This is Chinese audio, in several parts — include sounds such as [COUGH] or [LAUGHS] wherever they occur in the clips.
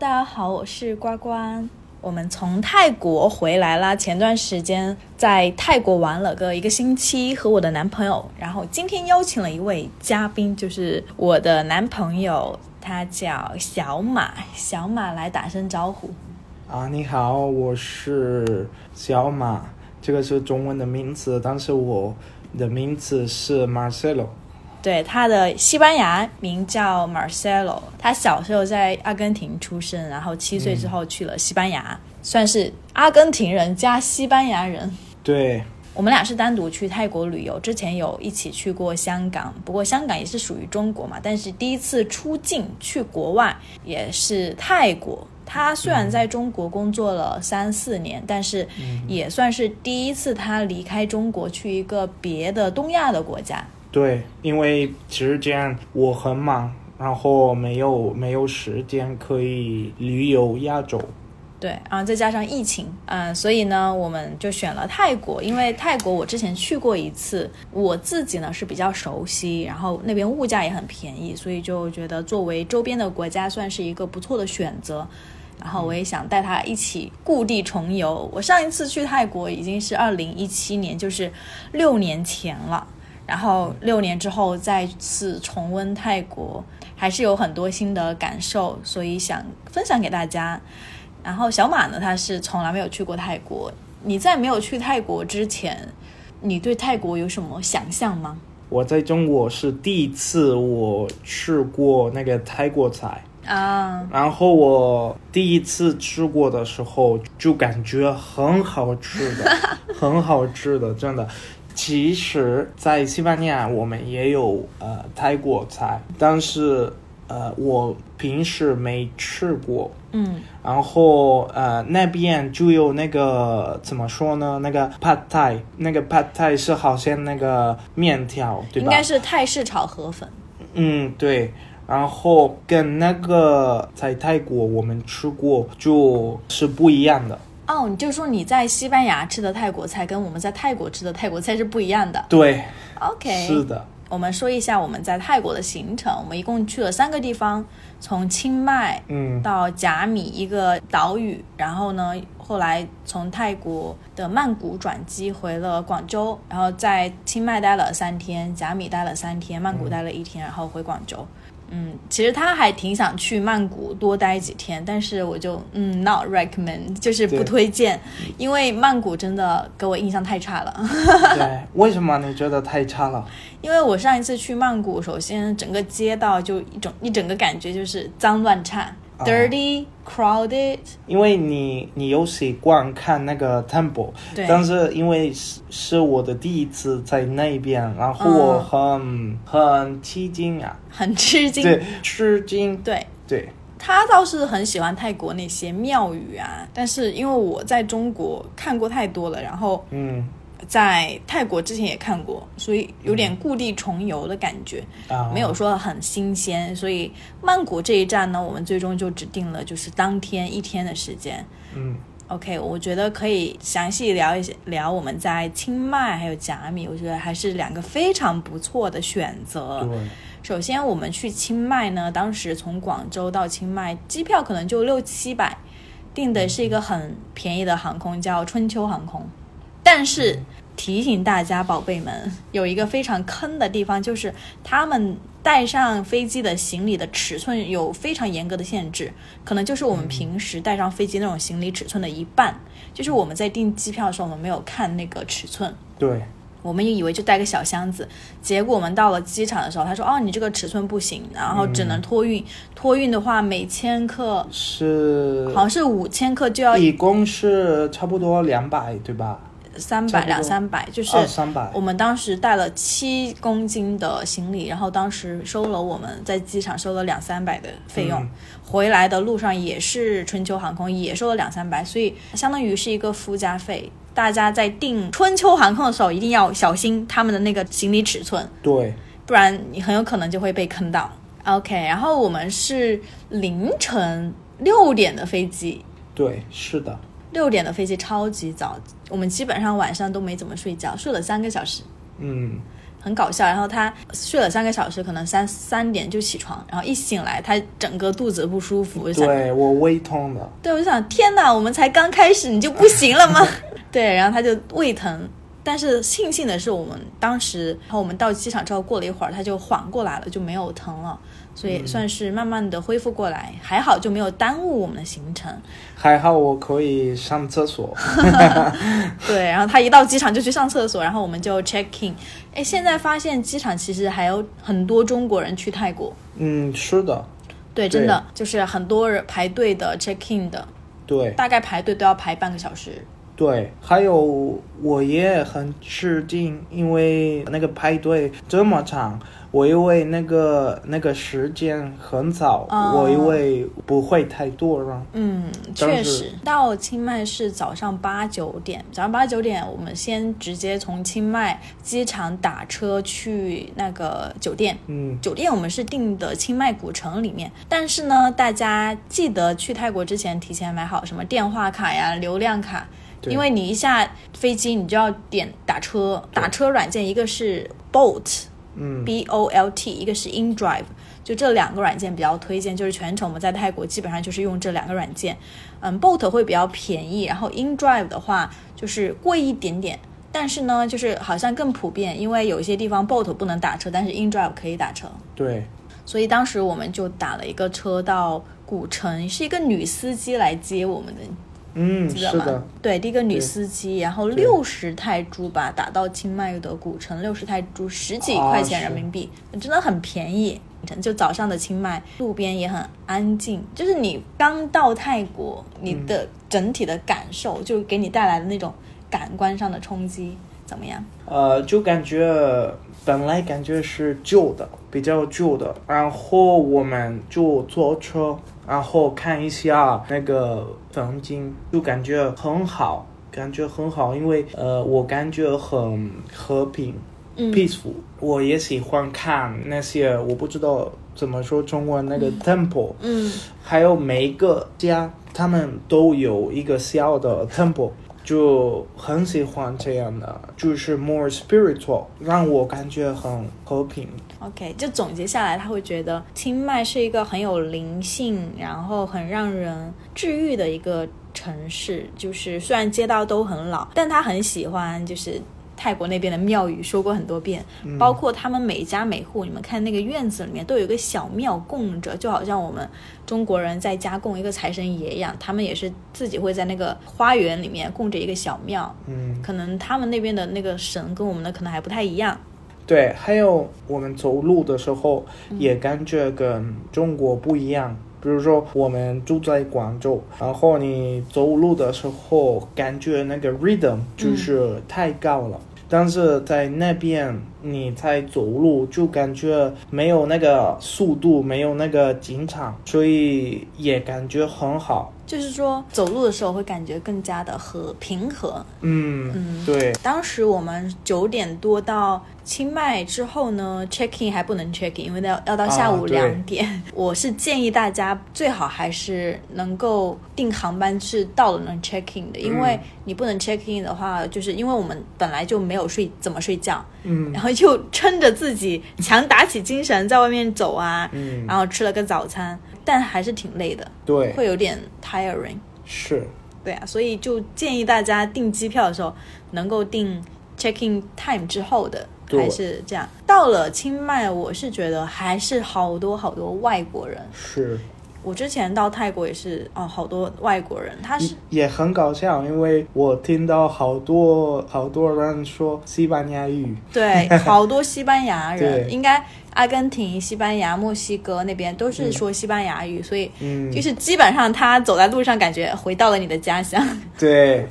大家好，我是呱呱。我们从泰国回来啦，前段时间在泰国玩了个一个星期，和我的男朋友。然后今天邀请了一位嘉宾，就是我的男朋友，他叫小马。小马来打声招呼。啊，你好，我是小马，这个是中文的名字，但是我的名字是 Marcelo。对，他的西班牙名叫 Marcelo。他小时候在阿根廷出生，然后七岁之后去了西班牙，算是阿根廷人加西班牙人。对，我们俩是单独去泰国旅游，之前有一起去过香港，不过香港也是属于中国嘛。但是第一次出境去国外也是泰国。他虽然在中国工作了三四年，但是也算是第一次他离开中国去一个别的东亚的国家。对，因为其实这样我很忙，然后没有没有时间可以旅游亚洲。对，然后再加上疫情，嗯，所以呢，我们就选了泰国，因为泰国我之前去过一次，我自己呢是比较熟悉，然后那边物价也很便宜，所以就觉得作为周边的国家算是一个不错的选择。然后我也想带他一起故地重游。我上一次去泰国已经是二零一七年，就是六年前了。然后六年之后再次重温泰国，还是有很多新的感受，所以想分享给大家。然后小马呢，他是从来没有去过泰国。你在没有去泰国之前，你对泰国有什么想象吗？我在中国是第一次我吃过那个泰国菜啊，然后我第一次吃过的时候就感觉很好吃的，[LAUGHS] 很好吃的，真的。其实，在西班牙我们也有呃泰国菜，但是呃我平时没吃过。嗯，然后呃那边就有那个怎么说呢？那个 pad thai，那个 pad thai 是好像那个面条，对吧？应该是泰式炒河粉。嗯，对。然后跟那个在泰国我们吃过就是不一样的。哦，你就说你在西班牙吃的泰国菜跟我们在泰国吃的泰国菜是不一样的。对，OK，是的。我们说一下我们在泰国的行程，我们一共去了三个地方，从清迈嗯到甲米一个岛屿，然后呢，后来从泰国的曼谷转机回了广州，然后在清迈待了三天，甲米待了三天，曼谷待了一天，然后回广州。嗯，其实他还挺想去曼谷多待几天，但是我就嗯，not recommend，就是不推荐，因为曼谷真的给我印象太差了。对，为什么你觉得太差了？[LAUGHS] 因为我上一次去曼谷，首先整个街道就一种一整个感觉就是脏乱差。Dirty, crowded。因为你你有习惯看那个 temple，但是因为是是我的第一次在那边，然后我很很吃惊啊，很吃惊，对，吃惊，对对。他倒是很喜欢泰国那些庙宇啊，但是因为我在中国看过太多了，然后嗯。在泰国之前也看过，所以有点故地重游的感觉，没有说很新鲜。所以曼谷这一站呢，我们最终就只定了就是当天一天的时间。嗯，OK，我觉得可以详细聊一聊我们在清迈还有甲米，我觉得还是两个非常不错的选择。首先我们去清迈呢，当时从广州到清迈机票可能就六七百，订的是一个很便宜的航空，叫春秋航空。但是提醒大家，宝贝们，有一个非常坑的地方，就是他们带上飞机的行李的尺寸有非常严格的限制，可能就是我们平时带上飞机那种行李尺寸的一半。就是我们在订机票的时候，我们没有看那个尺寸，对，我们也以为就带个小箱子，结果我们到了机场的时候，他说：“哦，你这个尺寸不行，然后只能托运。托运的话，每千克是好像是五千克就要，一共是差不多两百，对吧？”三百两三百，就是我们当时带了七公斤的行李，然后当时收了我们在机场收了两三百的费用，回来的路上也是春秋航空也收了两三百，所以相当于是一个附加费。大家在订春秋航空的时候一定要小心他们的那个行李尺寸，对，不然你很有可能就会被坑到。OK，然后我们是凌晨六点的飞机，对，是的。六点的飞机超级早，我们基本上晚上都没怎么睡觉，睡了三个小时。嗯，很搞笑。然后他睡了三个小时，可能三三点就起床，然后一醒来，他整个肚子不舒服。我想，对我胃痛的，对，我就想，天哪，我们才刚开始你就不行了吗？[LAUGHS] 对，然后他就胃疼。但是庆幸的是，我们当时，然后我们到机场之后，过了一会儿，他就缓过来了，就没有疼了，所以算是慢慢的恢复过来，还好就没有耽误我们的行程。还好我可以上厕所。[LAUGHS] 对，然后他一到机场就去上厕所，然后我们就 check in。哎，现在发现机场其实还有很多中国人去泰国。嗯，是的，对，真的就是很多人排队的 check in 的，对大概排队都要排半个小时。对，还有我也很吃惊，因为那个排队这么长，我因为那个那个时间很早，哦我因为不会太多人。嗯，确实，到清迈是早上八九点，早上八九点，我们先直接从清迈机场打车去那个酒店。嗯，酒店我们是订的清迈古城里面，但是呢，大家记得去泰国之前提前买好什么电话卡呀、流量卡，因为你一下飞机你就要点打车，打车软件一个是 Bolt，嗯 B O L T，一个是 InDrive，就这两个软件比较推荐，就是全程我们在泰国基本上就是用这两个软件。嗯，Bolt 会比较便宜，然后 InDrive 的话就是贵一点点，但是呢，就是好像更普遍，因为有一些地方 Bolt 不能打车，但是 InDrive 可以打车。对，所以当时我们就打了一个车到古城，是一个女司机来接我们的，嗯，记得吗是的，？对，第一个女司机，然后六十泰铢吧，打到清迈的古城，六十泰铢，十几块钱人民币，真的很便宜。就早上的清迈路边也很安静，就是你刚到泰国，你的整体的感受就给你带来的那种感官上的冲击，怎么样？呃，就感觉本来感觉是旧的，比较旧的，然后我们就坐车，然后看一下那个风景，就感觉很好，感觉很好，因为呃，我感觉很和平。嗯。peaceful，我也喜欢看那些我不知道怎么说中文那个 temple，、嗯。还有每一个家他们都有一个小的 temple，就很喜欢这样的，就是 more spiritual，让我感觉很和平。OK，就总结下来，他会觉得清迈是一个很有灵性，然后很让人治愈的一个城市。就是虽然街道都很老，但他很喜欢就是泰国那边的庙宇，说过很多遍，包括他们每家每户，你们看那个院子里面都有一个小庙供着，就好像我们中国人在家供一个财神爷一样，他们也是自己会在那个花园里面供着一个小庙。嗯，可能他们那边的那个神跟我们的可能还不太一样。对，还有我们走路的时候也感觉跟中国不一样。比如说，我们住在广州，然后你走路的时候感觉那个 rhythm 就是太高了，但是在那边你在走路就感觉没有那个速度，没有那个紧张，所以也感觉很好。就是说，走路的时候会感觉更加的和平和。嗯，嗯。对，当时我们九点多到清迈之后呢，check in 还不能 check in，因为要要到下午两点。[LAUGHS] 我是建议大家最好还是能够订航班是到了能 check in 的，因为嗯你不能 check in 的话，就是因为我们本来就没有睡怎么睡觉，嗯。然后就撑着自己强打起精神在外面走啊，嗯，然后吃了个早餐，但还是挺累的，对，会有点 tiring。是，对啊，所以就建议大家订机票的时候能够订 checking time 之后的，还是这样。到了清迈，我是觉得还是好多好多外国人。是。我之前到泰国也是哦，好多外国人，他是也很搞笑，因为我听到好多好多人说西班牙语，对好多西班牙人，[LAUGHS] 应该阿根廷、西班牙、墨西哥那边都是说西班牙语，所以嗯，就是基本上他走在路上，感觉回到了你的家乡。[LAUGHS] 对，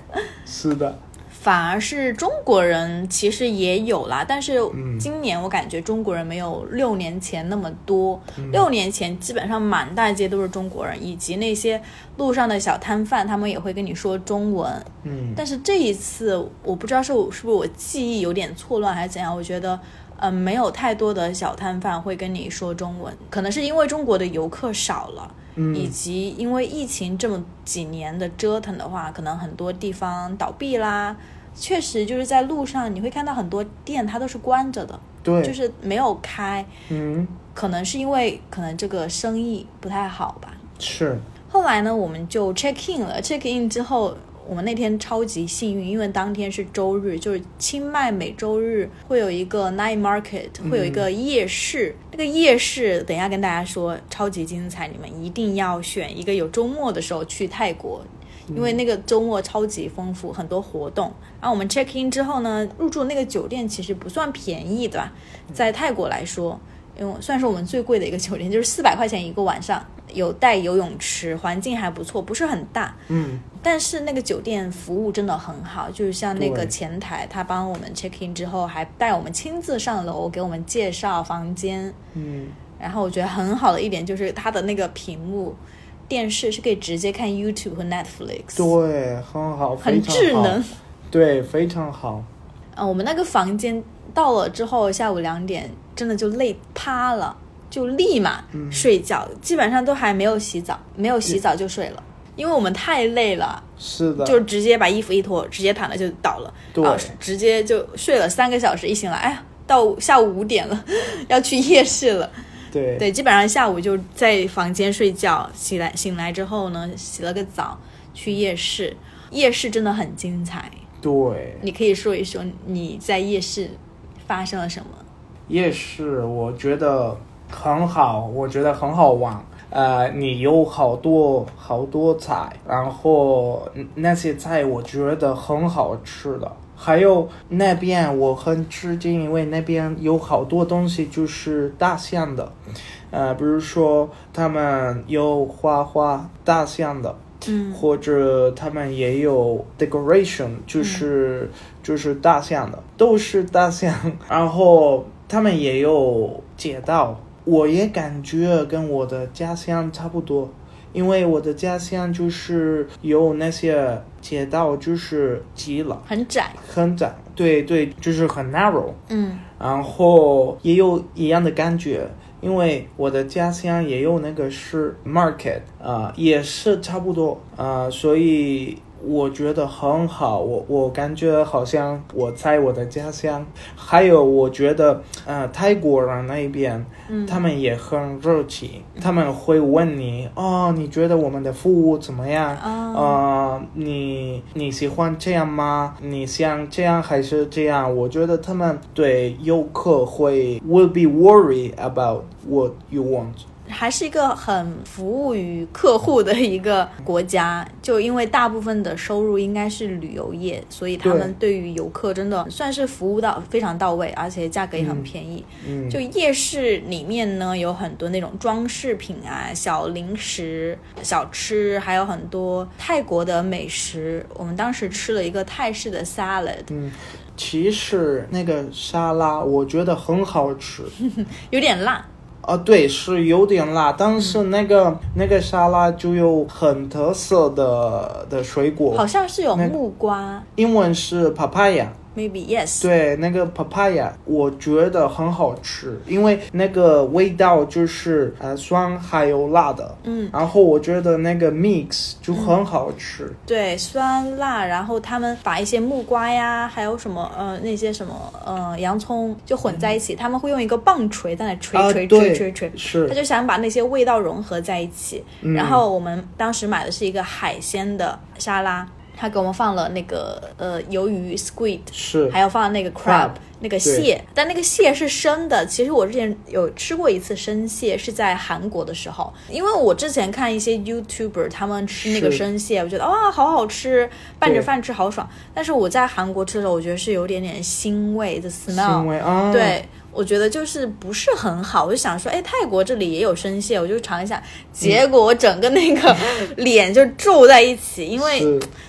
是的，反而是中国人其实也有啦，但是嗯今年我感觉中国人没有六年前那么多。嗯六年前基本上满大街都是中国人，以及那些路上的小摊贩，他们也会跟你说中文。嗯，但是这一次，我不知道是我是不是我记忆有点错乱还是怎样，我觉得。嗯，没有太多的小摊贩会跟你说中文，可能是因为中国的游客少了，嗯以及因为疫情这么几年的折腾的话，可能很多地方倒闭啦。确实，就是在路上你会看到很多店它都是关着的，对，就是没有开，嗯，可能是因为可能这个生意不太好吧。是，后来呢，我们就 check in 了，check in 之后。我们那天超级幸运，因为当天是周日，就是清迈每周日会有一个 night market，会有一个夜市。那个夜市，等一下跟大家说，超级精彩，你们一定要选一个有周末的时候去泰国，因为那个周末超级丰富，很多活动。然后我们 check in 之后呢，入住那个酒店其实不算便宜，对吧？在泰国来说，因为算是我们最贵的一个酒店，就是四百块钱一个晚上。有带游泳池，环境还不错，不是很大。嗯，但是那个酒店服务真的很好，就是像那个前台，他帮我们 check in 之后，还带我们亲自上楼给我们介绍房间。嗯，然后我觉得很好的一点就是它的那个屏幕电视是可以直接看 YouTube 和 Netflix。对，很好，很智能。对，非常好。啊，我们那个房间到了之后，下午两点真的就累趴了。就立马睡觉，基本上都还没有洗澡，没有洗澡就睡了，因为我们太累了。是的，就直接把衣服一脱，直接躺了就倒了，对，直接就睡了三个小时。一醒来，哎呀，到下午五点了，[LAUGHS] 要去夜市了。对对，基本上下午就在房间睡觉，醒来醒来之后呢，洗了个澡，去夜市。夜市真的很精彩。对，你可以说一说你在夜市发生了什么？夜市，我觉得。很好，我觉得很好玩。呃，你有好多好多菜，然后那些菜我觉得很好吃的。还有那边我很吃惊，因为那边有好多东西就是大象的，呃，比如说他们有画画大象的，嗯，或者他们也有 decoration，就是就是大象的，都是大象。然后他们也有街道。我也感觉跟我的家乡差不多，因为我的家乡就是有那些街道，就是挤了，很窄，很窄，对对，就是很 narrow，嗯，然后也有一样的感觉，因为我的家乡也有那个是 market，啊，也是差不多，啊，所以。我觉得很好，我我感觉好像我在我的家乡。还有，我觉得，呃，泰国人那边，他们也很热情，他们会问你，哦，你觉得我们的服务怎么样？啊，你你喜欢这样吗？你想这样还是这样？我觉得他们对游客会 will be worried about what you want。还是一个很服务于客户的一个国家，[LAUGHS] 就因为大部分的收入应该是旅游业，所以他们对于游客真的算是服务到非常到位，而且价格也很便宜。嗯，就夜市里面呢，有很多那种装饰品啊、小零食、小吃，还有很多泰国的美食。我们当时吃了一个泰式的 salad。嗯，其实那个沙拉我觉得很好吃，[LAUGHS] 有点辣。啊，对，是有点辣，但是那个那个沙拉就有很特色的的水果，好像是有木瓜，英文是 papaya。Maybe yes。对，那个 papaya 我觉得很好吃，因为那个味道就是呃酸还有辣的。嗯。然后我觉得那个 mix 就很好吃。对，酸辣，然后他们把一些木瓜呀，还有什么呃那些什么呃洋葱就混在一起，他们会用一个棒槌在那锤锤锤锤锤，是。他就想把那些味道融合在一起。嗯然后我们当时买的是一个海鲜的沙拉。他给我们放了那个呃鱿鱼 squid，是，还有放了那个 crab 那个蟹，但那个蟹是生的。其实我之前有吃过一次生蟹，是在韩国的时候，因为我之前看一些 YouTuber 他们吃那个生蟹，我觉得哇好好吃，拌着饭吃好爽。但是我在韩国吃的时候，我觉得是有点点腥味的 smell，腥味啊，对。我觉得就是不是很好，我就想说，哎，泰国这里也有生蟹，我就尝一下。结果我整个那个 [LAUGHS] 脸就皱在一起，因为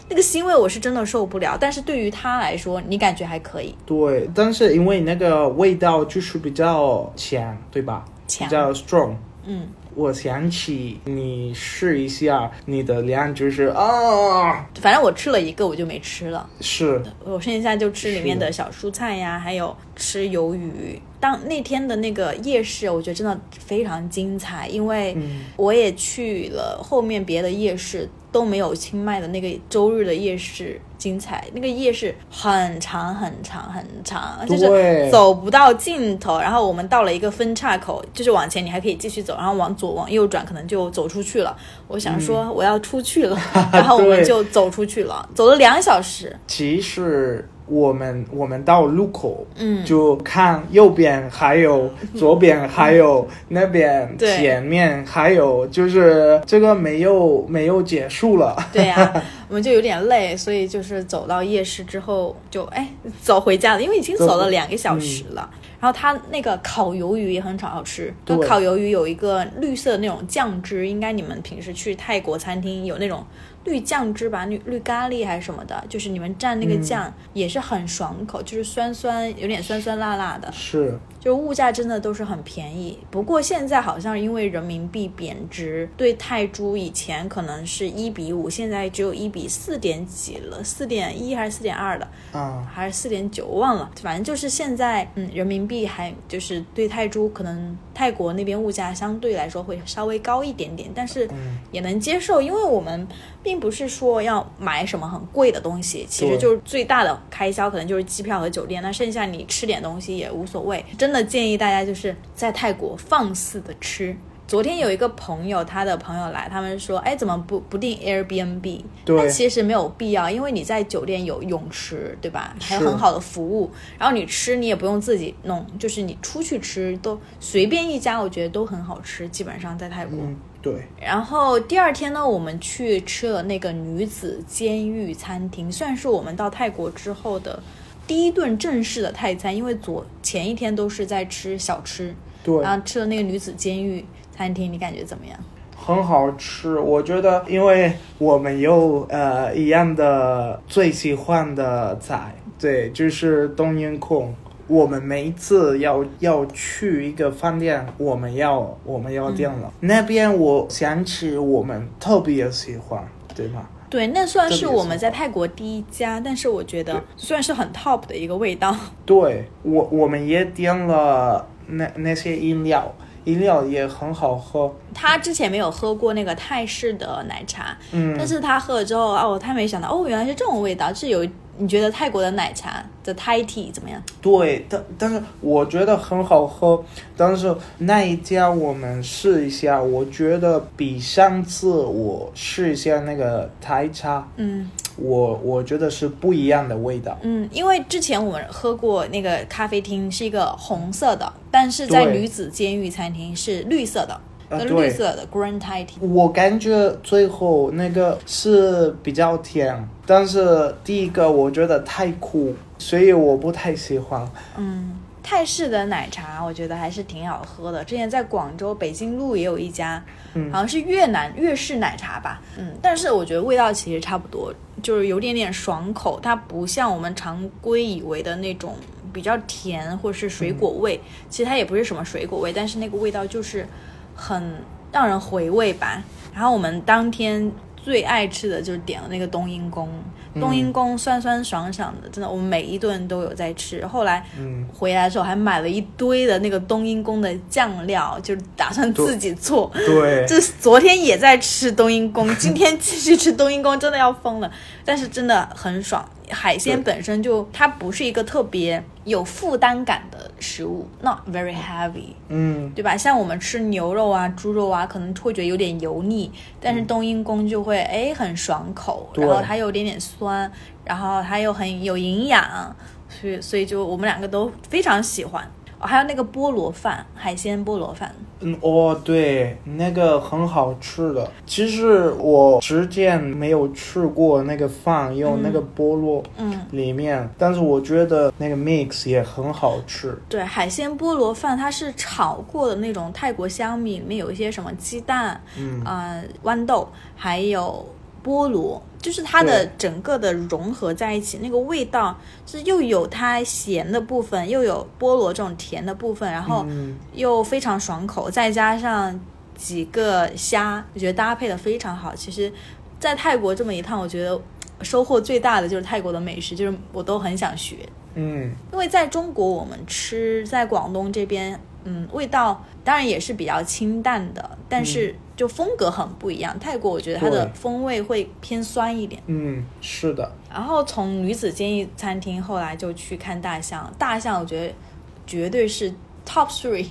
那个腥味我是真的受不了。但是对于他来说，你感觉还可以。对，但是因为那个味道就是比较强，对吧？强，比较 strong。嗯。我想起你试一下，你的量就是啊，反正我吃了一个，我就没吃了。是，我剩下就吃里面的小蔬菜呀，还有吃鱿鱼。当那天的那个夜市，我觉得真的非常精彩，因为我也去了后面别的夜市，都没有清迈的那个周日的夜市精彩。那个夜市很长很长很长，就是走不到尽头。然后我们到了一个分岔口，就是往前你还可以继续走，然后往左往右转，可能就走出去了。我想说我要出去了，[LAUGHS] 然后我们就走出去了，走了两小时。其实我们我们到路口，嗯。就看右边还有，左边还有，那边前面还有，就是这个没有没有结束了。对呀、[LAUGHS] 我们就有点累，所以就是走到夜市之后就哎走回家了，因为已经走。了两个小时了。然后它那个烤鱿鱼也很好吃，就烤鱿鱼有一个绿色的那种酱汁，应该你们平时去泰国餐厅有那种绿酱汁吧，绿绿咖喱还是什么的，就是你们蘸那个酱、也是很爽口，就是酸酸有点酸酸辣辣的。是，就物价真的都是很便宜，不过现在好像因为人民币贬值，对泰铢以前可能是一比五，现在只有一比四点几了，四点一还是四点二的，啊、还是四点九，忘了。反正就是现在，嗯，人民币还就是对泰铢，可能泰国那边物价相对来说会稍微高一点点，但是嗯也能接受，因为我们并不是说要买什么很贵的东西，其实就是最大的开销可能就是机票和酒店，那剩下你吃点东西也无所谓。真的建议大家就是在泰国放肆的吃。昨天有一个朋友，他的朋友来，他们说，哎，怎么不不订 Airbnb？对但其实没有必要，因为你在酒店有泳池，对吧？还有很好的服务，然后你吃你也不用自己弄，就是你出去吃都随便一家，我觉得都很好吃，基本上在泰国。嗯，对，然后第二天呢，我们去吃了那个女子监狱餐厅，算是我们到泰国之后的第一顿正式的泰餐，因为昨前一天都是在吃小吃，对，然后吃了那个女子监狱餐厅，你感觉怎么样？很好吃。我觉得，因为我们有呃一样的最喜欢的菜，对，就是冬阴功。我们每一次要要去一个饭店，我们要我们要点了。那边我想起我们特别喜欢，对吗？对，那算是我们在泰国第一家，但是我觉得算是很 top 的一个味道。[LAUGHS] 对我我们也点了那那些饮料，饮料也很好喝。他之前没有喝过那个泰式的奶茶，嗯，但是他喝了之后，哦，他没想到，哦，原来是这种味道。是有你觉得泰国的奶茶的 Thai tea 怎么样？对，但但是我觉得很好喝，但是那一家我们试一下，我觉得比上次我试一下那个台茶，嗯我我觉得是不一样的味道。嗯，因为之前我们喝过那个咖啡厅是一个红色的，但是在女子监狱餐厅是绿色的，绿，色的 Green Thai tea。我感觉最后那个是比较甜，但是第一个我觉得太苦，所以我不太喜欢。嗯，泰式的奶茶我觉得还是挺好喝的。之前在广州北京路也有一家，嗯好像是越南越式奶茶吧，嗯，但是我觉得味道其实差不多，就是有点点爽口，它不像我们常规以为的那种比较甜或是水果味，其实它也不是什么水果味，但是那个味道就是很让人回味吧。然后我们当天最爱吃的就是点了那个冬阴功，冬阴功酸酸爽爽的，真的，我们每一顿都有在吃。后来嗯，回来的时候还买了一堆的那个冬阴功的酱料，就是打算自己做。对，这 [LAUGHS] 昨天也在吃冬阴功，今天继续吃冬阴功，真的要疯了。但是真的很爽，海鲜本身就它不是一个特别有负担感的食物，not very heavy，嗯，对吧？像我们吃牛肉啊、猪肉啊，可能会觉得有点油腻，但是冬阴功就会哎很爽口，然后它有点点酸，然后它又很有营养，所以所以就我们两个都非常喜欢。哦、还有那个菠萝饭，海鲜菠萝饭，嗯，哦，对，那个很好吃的。其实我之前没有吃过那个饭，用那个菠萝嗯，里面，但是我觉得那个 mix 也很好吃。对，海鲜菠萝饭它是炒过的那种泰国香米，里面有一些什么鸡蛋，嗯啊、豌豆，还有菠萝，就是它的整个的融合在一起，那个味道是又有它咸的部分，又有菠萝这种甜的部分，然后嗯，又非常爽口，再加上几个虾，我觉得搭配的非常好。其实，在泰国这么一趟，我觉得收获最大的就是泰国的美食，就是我都很想学。嗯，因为在中国，我们吃在广东这边嗯，味道当然也是比较清淡的，但是就风格很不一样。泰国我觉得它的风味会偏酸一点。嗯，是的，然后从女子监狱餐厅后来就去看大象，大象我觉得绝对是 top three，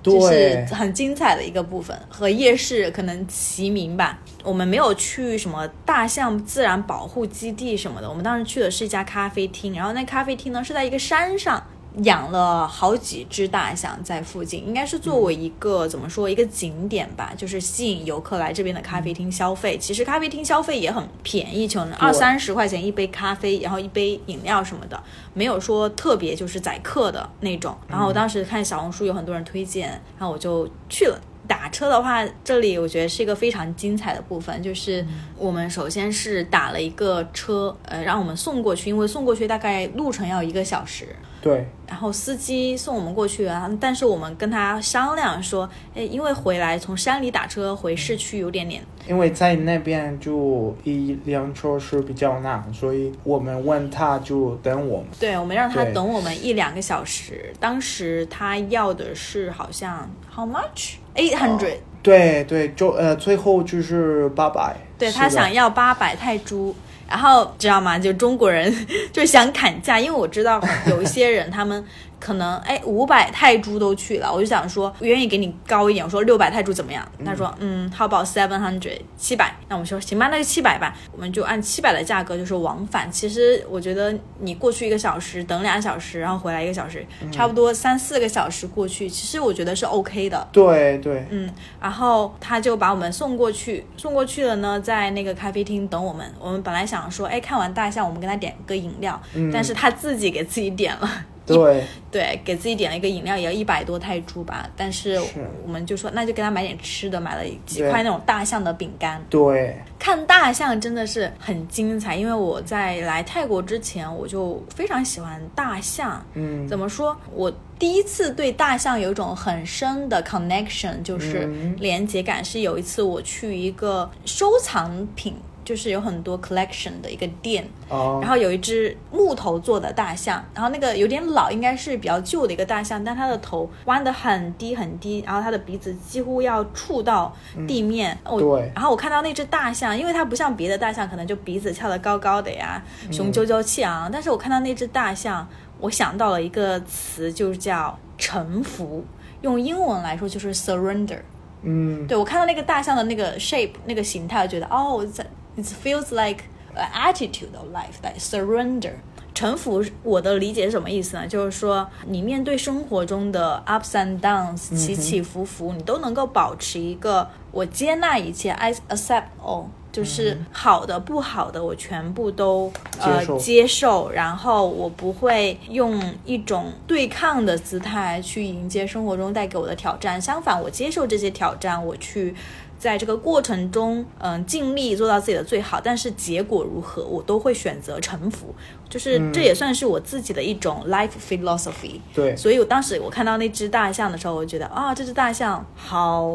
就是很精彩的一个部分，和夜市可能齐名吧。我们没有去什么大象自然保护基地什么的，我们当时去的是一家咖啡厅，然后那咖啡厅呢是在一个山上。养了好几只大象在附近，应该是作为一个、怎么说一个景点吧，就是吸引游客来这边的咖啡厅消费。其实咖啡厅消费也很便宜，就二三十块钱一杯咖啡，然后一杯饮料什么的，没有说特别就是宰客的那种。然后我当时看小红书有很多人推荐，然后我就去了。打车的话，这里我觉得是一个非常精彩的部分，就是我们首先是打了一个车，呃，让我们送过去，因为送过去大概路程要一个小时。对，然后司机送我们过去啊，但是我们跟他商量说，哎，因为回来从山里打车回市区有点点，因为在那边就一辆车是比较难，所以我们问他就等我们。对我们让他等我们一两个小时。当时他要的是好像 how much eight hundred，、对对，就呃最后就是八百。对他想要八百泰铢。然后知道吗？就中国人 [LAUGHS] 就想砍价，因为我知道有一些人他们可能哎五百泰铢都去了，我就想说愿意给你高一点，我说六百泰铢怎么样？他说嗯，How about seven hundred 七百？那我们说行吧，那就七百吧，我们就按七百的价格就是往返。其实我觉得你过去一个小时，等两小时，然后回来一个小时，差不多三四个小时过去，其实我觉得是 OK 的。对对，嗯，然后他就把我们送过去，送过去了呢，在那个咖啡厅等我们。我们本来想说，哎，看完大象，我们给他点个饮料，但是他自己给自己点了。对对，给自己点了一个饮料，也要一百多泰铢吧。但是是我们就说，那就给他买点吃的，买了几块那种大象的饼干。对，看大象真的是很精彩，因为我在来泰国之前，我就非常喜欢大象。嗯，怎么说？我第一次对大象有一种很深的 connection，就是嗯连接感，是有一次我去一个收藏品，就是有很多 collection 的一个店，哦，然后有一只木头做的大象，然后那个有点老，应该是比较旧的一个大象，但它的头弯得很低很低，然后它的鼻子几乎要触到地面。我对然后我看到那只大象，因为它不像别的大象，可能就鼻子翘得高高的呀，雄赳赳气昂，但是我看到那只大象，我想到了一个词，就是叫臣服，用英文来说就是 surrender。嗯，对我看到那个大象的那个 shape 那个形态，我觉得哦，it it feels like an attitude of life that surrender。臣服，我的理解是什么意思呢？就是说，你面对生活中的 ups and downs 起起伏伏，你都能够保持一个我接纳一切，I accept all，就是好的、不好的，我全部都呃接受接受，然后我不会用一种对抗的姿态去迎接生活中带给我的挑战。相反，我接受这些挑战，我去在这个过程中，嗯、尽力做到自己的最好。但是结果如何，我都会选择臣服。就是这也算是我自己的一种 life philosophy。对，所以我当时我看到那只大象的时候，我觉得啊，这只大象好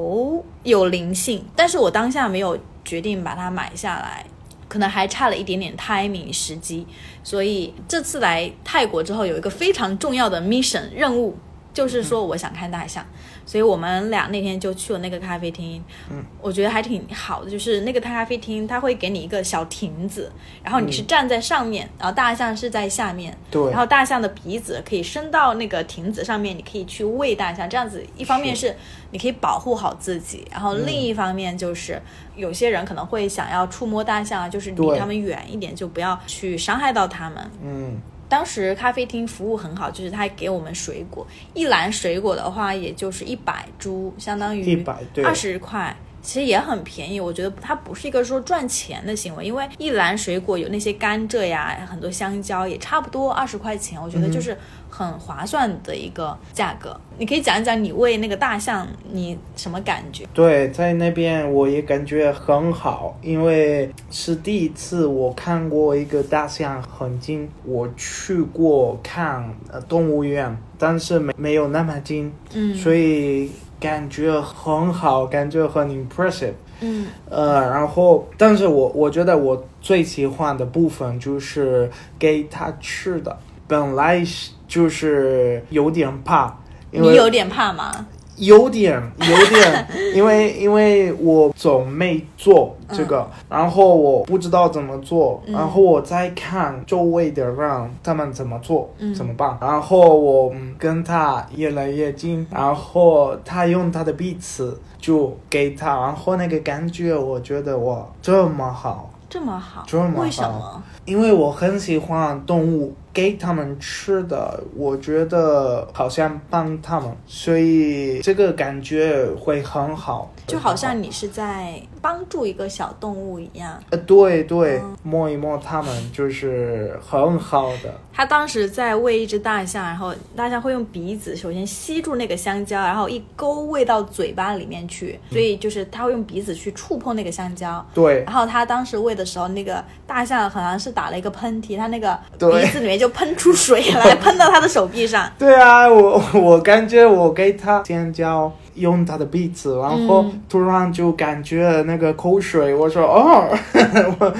有灵性，但是我当下没有决定把它买下来，可能还差了一点点 timing 时机。所以这次来泰国之后，有一个非常重要的 mission 任务，就是说我想看大象。所以我们俩那天就去了那个咖啡厅，嗯，我觉得还挺好的，就是那个咖啡厅它会给你一个小亭子，然后你是站在上面，然后大象是在下面，对。然后大象的鼻子可以伸到那个亭子上面，你可以去喂大象，这样子一方面是。你可以保护好自己，然后另一方面就是有些人可能会想要触摸大象啊，就是离对。它们远一点，就不要去伤害到他们。嗯，当时咖啡厅服务很好，就是他还给我们水果，一篮水果的话也就是一百株，相当于100对二十块。其实也很便宜，我觉得它不是一个说赚钱的行为，因为一篮水果有那些甘蔗呀，很多香蕉也差不多二十块钱，我觉得就是很划算的一个价格。你可以讲一讲你喂那个大象你什么感觉？对，在那边我也感觉很好，因为是第一次我看过一个大象很近。我去过看呃动物园，但是没没有那么近，嗯所以感觉很好，感觉很 impressive。嗯呃，然后，但是我我觉得我最喜欢的部分就是给它吃的。本来是就是有点怕，因为你有点怕吗？有点，有点，[LAUGHS] 因为因为我总没做这个，然后我不知道怎么做，然后我再看周围的人他们怎么做，怎么办，然后我跟他越来越近，然后他用他的鼻子就给他，然后那个感觉我觉得哇这么好，这么好，这么好，为什么？因为我很喜欢动物。给他们吃的，我觉得好像帮他们，所以这个感觉会很好，就好像你是在帮助一个小动物一样。呃，对对，摸一摸它们就是很好的。他当时在喂一只大象，然后大象会用鼻子首先吸住那个香蕉，然后一勾喂到嘴巴里面去，所以就是他会用鼻子去触碰那个香蕉。对。然后他当时喂的时候，那个大象好像是打了一个喷嚏，他那个鼻子里面就喷出水来，[LAUGHS] 喷到他的手臂上。对啊，我 [LAUGHS] 我感觉我给他香蕉。用他的鼻子，然后突然就感觉那个口水。我说哦，[LAUGHS] 我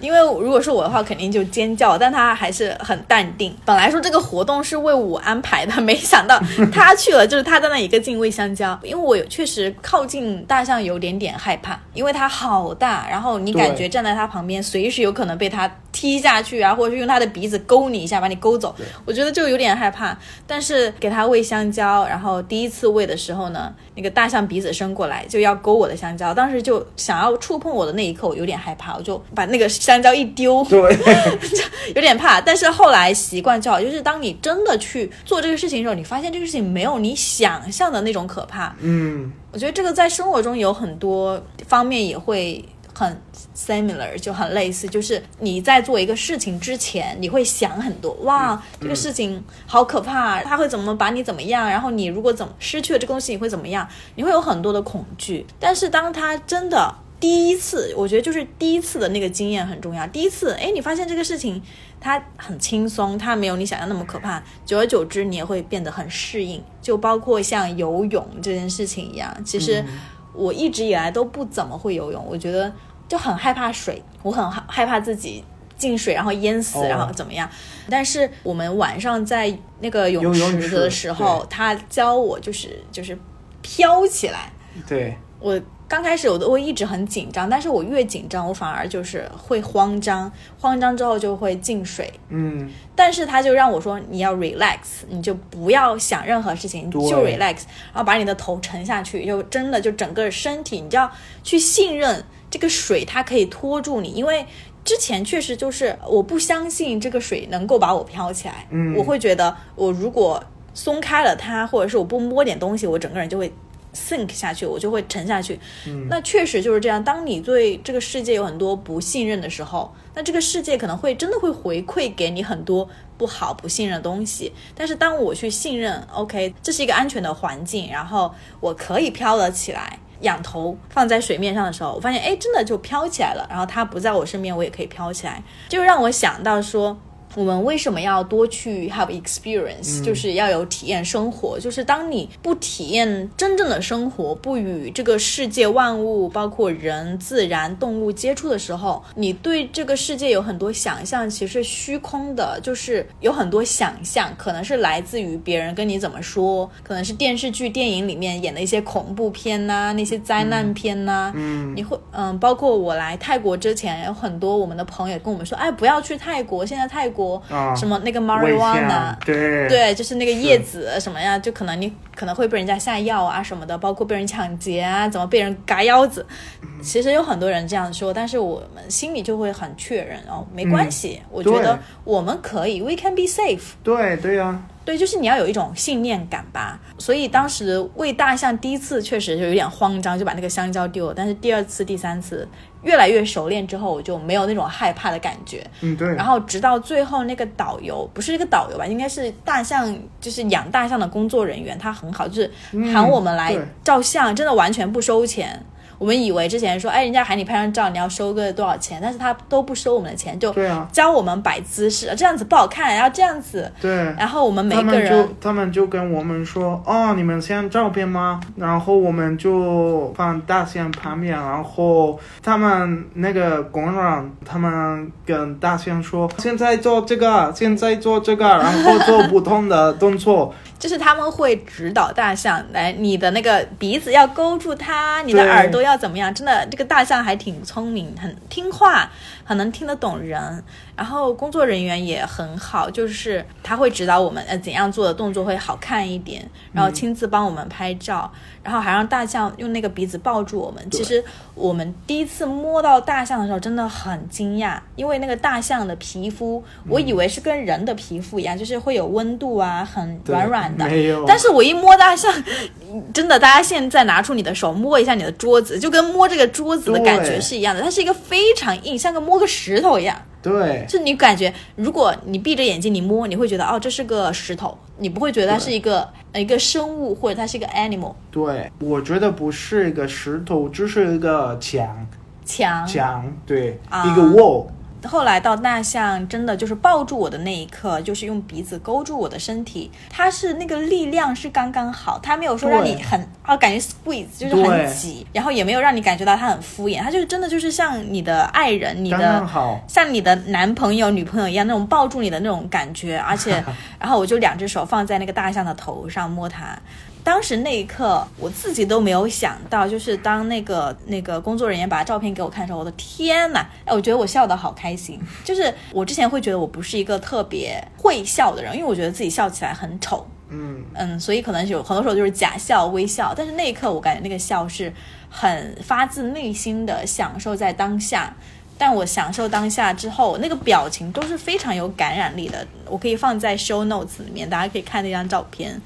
因为如果是我的话，肯定就尖叫。但他还是很淡定。本来说这个活动是为我安排的，没想到他去了，就是他在那一个劲喂香蕉。因为我确实靠近大象有点点害怕，因为它好大，然后你感觉站在它旁边，随时有可能被它踢下去啊，或者是用它的鼻子勾你一下，把你勾走。我觉得就有点害怕。但是给它喂香蕉，然后第一次喂的时候呢。那个大象鼻子伸过来就要勾我的香蕉，当时就想要触碰我的那一刻，我有点害怕，我就把那个香蕉一丢，对，[LAUGHS] 有点怕。但是后来习惯就好，就是当你真的去做这个事情的时候，你发现这个事情没有你想象的那种可怕。嗯，我觉得这个在生活中有很多方面也会。很 similar 就很类似，就是你在做一个事情之前，你会想很多，哇，这个事情好可怕，他会怎么把你怎么样？然后你如果怎么失去了这东西，你会怎么样？你会有很多的恐惧。但是当他真的第一次，我觉得就是第一次的那个经验很重要。第一次，哎，你发现这个事情它很轻松，它没有你想象那么可怕。久而久之，你也会变得很适应。就包括像游泳这件事情一样，其实我一直以来都不怎么会游泳，我觉得。就很害怕水，我很害怕自己进水然后淹死，然后怎么样？但是我们晚上在那个泳池的时候，他教我就是就是飘起来。对，我刚开始我都会一直很紧张，但是我越紧张，我反而就是会慌张，慌张之后就会进水。嗯，但是他就让我说你要 relax，你就不要想任何事情，就 relax，然后把你的头沉下去，就真的就整个身体，你就要去信任。这个水它可以拖住你，因为之前确实就是我不相信这个水能够把我飘起来。嗯，我会觉得我如果松开了它，或者是我不摸点东西，我整个人就会 sink 下去，我就会沉下去。嗯，那确实就是这样。当你对这个世界有很多不信任的时候，那这个世界可能会真的会回馈给你很多不好、不信任的东西。但是当我去信任，OK，这是一个安全的环境，然后我可以飘了起来。仰头放在水面上的时候，我发现，哎，真的就飘起来了。然后它不在我身边，我也可以飘起来，就让我想到说。我们为什么要多去 have experience？就是要有体验生活。就是当你不体验真正的生活，不与这个世界万物，包括人、自然、动物接触的时候，你对这个世界有很多想象，其实虚空的。就是有很多想象，可能是来自于别人跟你怎么说，可能是电视剧、电影里面演的一些恐怖片呐，那些灾难片呐。嗯，你会嗯，包括我来泰国之前，有很多我们的朋友跟我们说，哎，不要去泰国，现在泰国。什么那个 marijuana，对对，就是那个叶子什么呀，就可能你可能会被人家下药啊什么的，包括被人抢劫啊，怎么被人嘎腰子，其实有很多人这样说，但是我们心里就会很确认哦，没关系，我觉得我们可以，we can be safe。对对呀。对，就是你要有一种信念感吧。所以当时喂大象第一次确实就有点慌张，就把那个香蕉丢了。但是第二次、第三次越来越熟练之后，我就没有那种害怕的感觉。嗯，对。然后直到最后那个导游不是一个导游吧，应该是大象，就是养大象的工作人员，他很好，就是喊我们来照相，真的完全不收钱。我们以为之前说，哎，人家喊你拍张照，你要收个多少钱，但是他都不收我们的钱，就对啊教我们摆姿势，这样子不好看，然后这样子。对，然后我们每他们个人就他们就跟我们说，哦，你们先照片吗？然后我们就放大象旁边，然后他们那个工人，他们跟大象说，现在做这个，现在做这个，然后做不同的动作。[LAUGHS] 就是他们会指导大象来，你的那个鼻子要勾住它，你的耳朵要要怎么样？真的，这个大象还挺聪明，很听话，很能听得懂人。然后工作人员也很好，就是他会指导我们呃怎样做的动作会好看一点，然后亲自帮我们拍照，然后还让大象用那个鼻子抱住我们。其实我们第一次摸到大象的时候，真的很惊讶，因为那个大象的皮肤，我以为是跟人的皮肤一样，就是会有温度啊，很软软的。[LAUGHS] 没有，但是我一摸大象，真的，大家现在拿出你的手摸一下你的桌子，就跟摸这个桌子的感觉是一样的，它是一个非常硬，像个摸个石头一样。对就你感觉，如果你闭着眼睛你摸，你会觉得哦，这是个石头，你不会觉得它是一个一个生物或者它是一个 animal 对，我觉得不是一个石头，就是一个墙墙。墙，对，啊一个 wall。后来到大象真的就是抱住我的那一刻，就是用鼻子勾住我的身体，它是那个力量是刚刚好，它没有说让你很啊感觉 squeeze 就是很挤，然后也没有让你感觉到它很敷衍，它就是真的就是像你的爱人、你的好，像你的男朋友、女朋友一样那种抱住你的那种感觉，而且 [LAUGHS] 然后我就两只手放在那个大象的头上摸它。当时那一刻，我自己都没有想到，就是当那个那个工作人员把照片给我看的时候，我的天呐！哎，我觉得我笑得好开心。就是我之前会觉得我不是一个特别会笑的人，因为我觉得自己笑起来很丑，嗯，嗯，所以可能有很多时候就是假笑、微笑。但是那一刻，我感觉那个笑是很发自内心的享受在当下。但我享受当下之后，那个表情都是非常有感染力的。我可以放在 show notes 里面，大家可以看那张照片。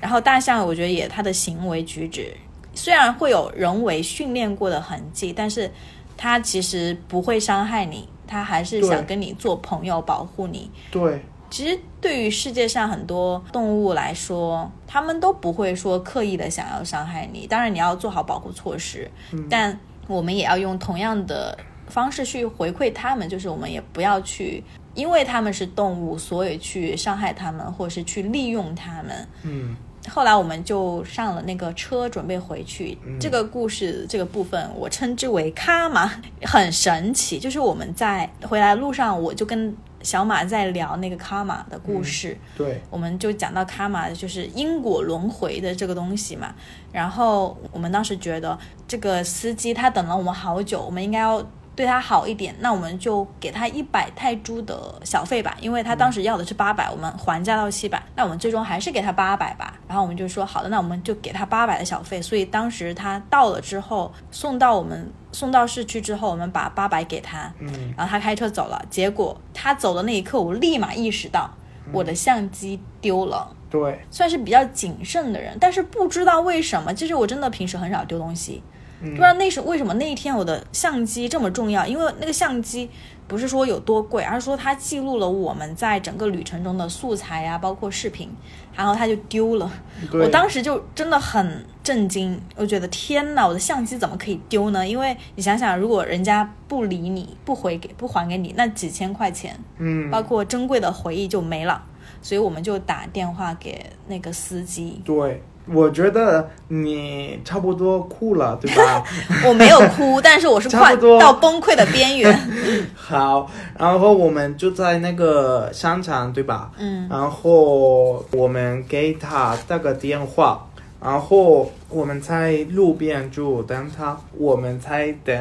然后大象，我觉得也它的行为举止，虽然会有人为训练过的痕迹，但是它其实不会伤害你，它还是想跟你做朋友，保护你。对，其实对于世界上很多动物来说，他们都不会说刻意的想要伤害你。当然，你要做好保护措施，但我们也要用同样的方式去回馈他们，就是我们也不要去因为他们是动物，所以去伤害他们，或者是去利用他们。嗯，后来我们就上了那个车，准备回去。这个故事这个部分，我称之为卡玛，很神奇。就是我们在回来路上，我就跟小马在聊那个卡玛的故事。对，我们就讲到卡玛，就是因果轮回的这个东西嘛。然后我们当时觉得这个司机他等了我们好久，我们应该要对他好一点，那我们就给他一百泰铢的小费吧，因为他当时要的是八百、我们还价到七百，那我们最终还是给他八百吧。然后我们就说好的，那我们就给他八百的小费。所以当时他到了之后，送到我们送到市区之后，我们把八百给他，嗯，然后他开车走了。结果他走的那一刻，我立马意识到我的相机丢了。对，算是比较谨慎的人，但是不知道为什么，其实我真的平时很少丢东西，嗯不知道那是为什么那一天我的相机这么重要，因为那个相机不是说有多贵，而是说它记录了我们在整个旅程中的素材呀、包括视频，然后它就丢了。我当时就真的很震惊，我觉得天哪，我的相机怎么可以丢呢？因为你想想，如果人家不理你、不回给、不还给你，那几千块钱，嗯，包括珍贵的回忆就没了。所以我们就打电话给那个司机，对，我觉得你差不多哭了，对吧？[LAUGHS] 我没有哭，[LAUGHS] 但是我是快到崩溃的边缘。[LAUGHS] 好，然后我们就在那个商场，对吧？嗯，然后我们给他打个电话，然后我们在路边就等他，我们才等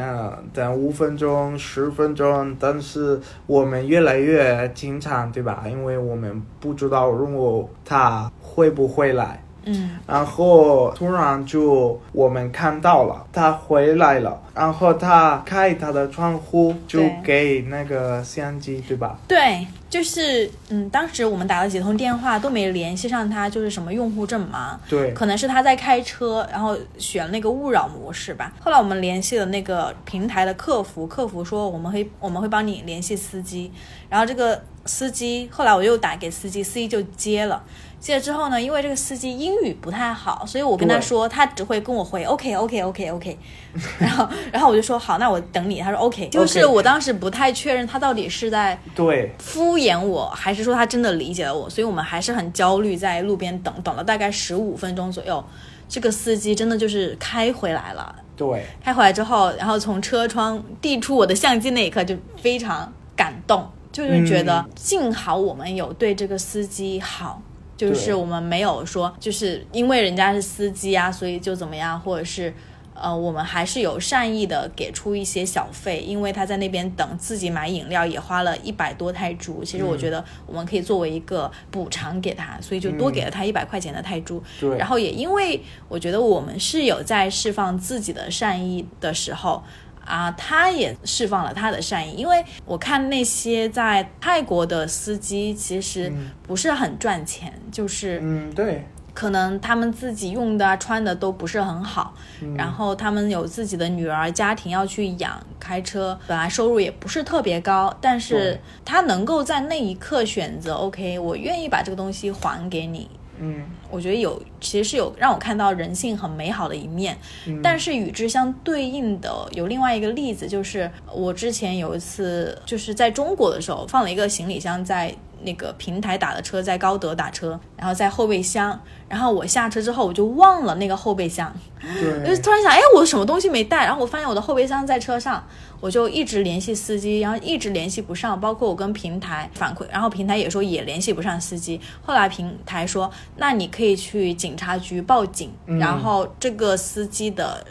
等五分钟、十分钟，但是我们越来越紧张，对吧？因为我们不知道如果他会不会来。嗯，然后突然就我们看到了他回来了，然后他开他的窗户就给那个相机，对吧？对，就是嗯，当时我们打了几通电话都没联系上他，就是什么用户正忙，对，可能是他在开车，然后选那个勿扰模式吧。后来我们联系了那个平台的客服，客服说我们会我们会帮你联系司机，然后这个司机后来我又打给司机，司机就接了，接了之后呢，因为这个司机英语不太好，所以我跟他说，他只会跟我回 OK OK OK OK，[LAUGHS] 然后然后我就说好，那我等你。他说 OK，就是我当时不太确认他到底是在对敷衍我，还是说他真的理解了我，所以我们还是很焦虑，在路边等等了大概十五分钟左右，这个司机真的就是开回来了。对开回来之后，然后从车窗递出我的相机那一刻，就非常感动，就是觉得幸好我们有对这个司机好。就是我们没有说，就是因为人家是司机啊，所以就怎么样，或者是，呃，我们还是有善意的给出一些小费，因为他在那边等，自己买饮料也花了一百多泰铢。其实我觉得我们可以作为一个补偿给他，所以就多给了他一百块钱的泰铢。对，然后也因为我觉得我们是有在释放自己的善意的时候。啊，他也释放了他的善意，因为我看那些在泰国的司机其实不是很赚钱，就是嗯对。可能他们自己用的啊、穿的都不是很好，嗯。然后他们有自己的女儿，家庭要去养，开车本来收入也不是特别高，但是他能够在那一刻选择，OK，我愿意把这个东西还给你，嗯。我觉得有其实是有让我看到人性很美好的一面，嗯。但是与之相对应的有另外一个例子，就是我之前有一次就是在中国的时候放了一个行李箱在那个平台打的车，在高德打车，然后在后备箱，然后我下车之后我就忘了那个后备箱，我就突然想，哎，我什么东西没带？然后我发现我的后备箱在车上，我就一直联系司机，然后一直联系不上，包括我跟平台反馈，然后平台也说也联系不上司机。后来平台说，那你可以去警察局报警，然后这个司机的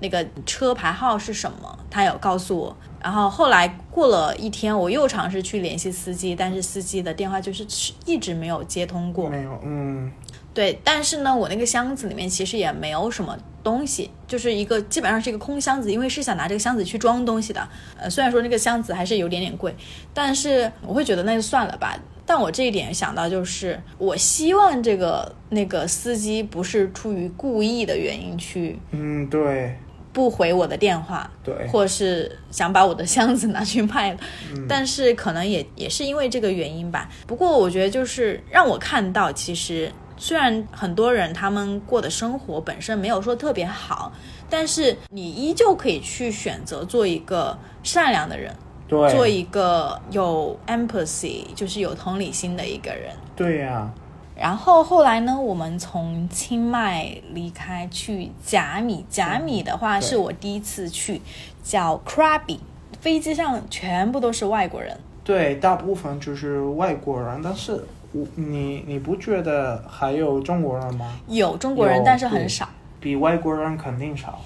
那个车牌号是什么，他有告诉我。然后后来过了一天，我又尝试去联系司机，但是司机的电话就是一直没有接通过。没有嗯对，但是呢，我那个箱子里面其实也没有什么东西，就是一个基本上是一个空箱子，因为是想拿这个箱子去装东西的。呃，虽然说那个箱子还是有点点贵，但是我会觉得那就算了吧。但我这一点想到就是，我希望这个那个司机不是出于故意的原因去嗯对不回我的电话，对。或是想把我的箱子拿去卖了，但是可能也也是因为这个原因吧。不过我觉得就是让我看到，其实虽然很多人他们过的生活本身没有说特别好，但是你依旧可以去选择做一个善良的人，对。做一个有 empathy，就是有同理心的一个人。对呀然后后来呢，我们从清迈离开去甲米，甲米的话是我第一次去，叫 Krabi，飞机上全部都是外国人。对，大部分就是外国人，但是我你你不觉得还有中国人吗？有中国人，但是很少。比外国人肯定少，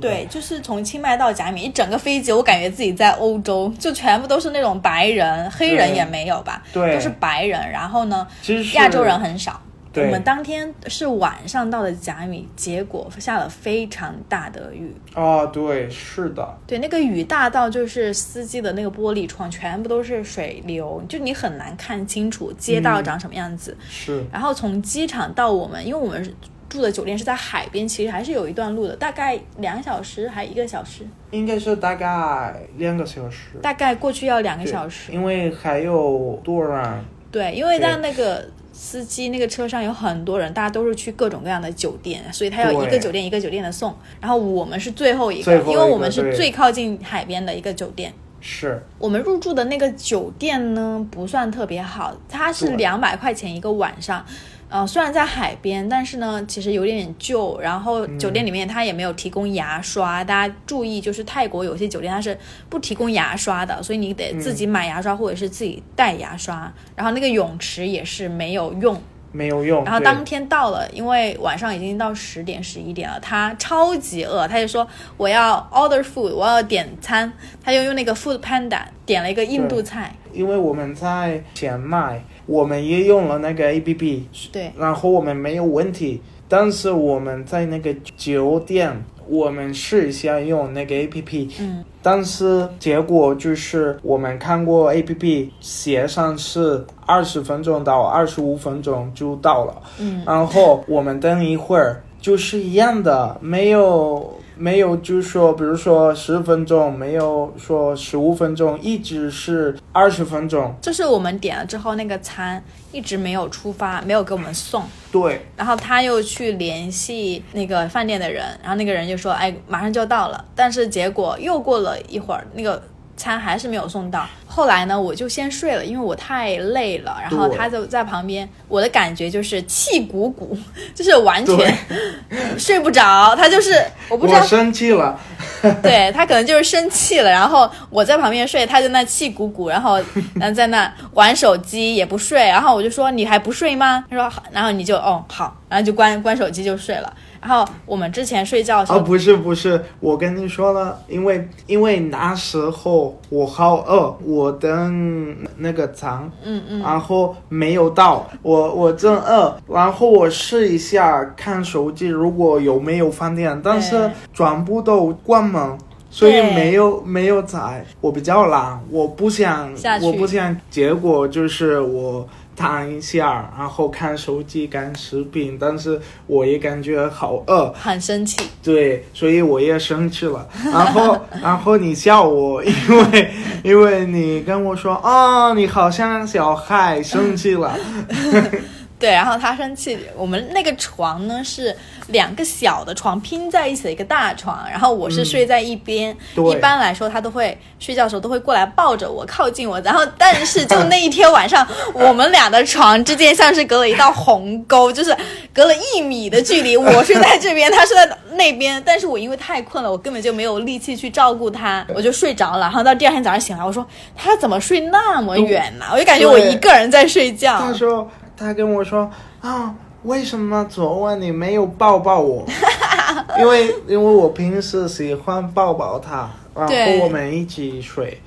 对，就是从清迈到甲米，一整个飞机，我感觉自己在欧洲，就全部都是那种白人，黑人也没有吧，对都是白人。然后呢，其实亚洲人很少。我们当天是晚上到的甲米，结果下了非常大的雨。哦，对，是的，对，那个雨大到就是司机的那个玻璃窗全部都是水流，就你很难看清楚街道长什么样子。是然后从机场到我们，因为我们是住的酒店是在海边，其实还是有一段路的，大概两小时还一个小时，应该是大概两个小时，大概过去要两个小时。因为还有多人，对，因为对在那个司机那个车上有很多人，大家都是去各种各样的酒店，所以他要一个酒店一个酒店的送。然后我们是最后一个，一个因为我们是最靠近海边的一个酒店。是我们入住的那个酒店呢，不算特别好，它是两百块钱一个晚上。呃，虽然在海边，但是呢，其实有点点旧。然后酒店里面它也没有提供牙刷，大家注意，就是泰国有些酒店它是不提供牙刷的，所以你得自己买牙刷或者是自己带牙刷。然后那个泳池也是没有用。没有用。然后当天到了，因为晚上已经到十点十一点了，他超级饿，他就说我要 order food，我要点餐，他就用那个 Food Panda 点了一个印度菜，因为我们在前麦，我们也用了那个 A P P，对。然后我们没有问题，但是我们在那个酒店，我们试一下用那个 A P P，嗯，但是结果就是我们看过 A P P 写上是二十分钟到二十五分钟就到了，嗯，然后我们等一会儿就是一样的，没有没有就是说，比如说十分钟，没有说十五分钟，一直是二十分钟。就是我们点了之后，那个餐一直没有出发，没有给我们送。对，然后他又去联系那个饭店的人，然后那个人就说：“哎，马上就到了。”但是结果又过了一会儿，那个餐还是没有送到。后来呢，我就先睡了，因为我太累了。然后他就在旁边，我的感觉就是气鼓鼓，就是完全 [LAUGHS] 睡不着。他就是我不知道我生气了。对他可能就是生气了，然后我在旁边睡，他就那气鼓鼓，然后然后在那玩手机也不睡，然后我就说你还不睡吗？他说好，然后你就哦好，然后就关关手机就睡了。然后我们之前睡觉的时候，哦，不是不是，我跟你说了，因为因为那时候我好饿，我等那个餐，嗯嗯，然后没有到，我我正饿，然后我试一下看手机，如果有没有饭店，但是全部都关门。所以没有没有在，我比较懒，我不想我不想，结果就是我躺一下，然后看手机看视频，但是我也感觉好饿，很生气。对，所以我也生气了。然后，[LAUGHS] 然后你笑我，因为因为你跟我说，哦，你好像小孩生气了。[LAUGHS] 对，然后他生气。我们那个床呢是两个小的床拼在一起的一个大床，然后我是睡在一边。对一般来说，他都会睡觉的时候都会过来抱着我，靠近我。然后，但是就那一天晚上，我们俩的床之间像是隔了一道鸿沟，就是隔了一米的距离。我睡在这边，他睡在那边。但是我因为太困了，我根本就没有力气去照顾他，我就睡着了。然后到第二天早上醒来，我说他怎么睡那么远呢、我就感觉我一个人在睡觉。他说，他跟我说啊，为什么昨晚你没有抱抱我？[LAUGHS] 因为因为我平时喜欢抱抱他，然后我们一起睡。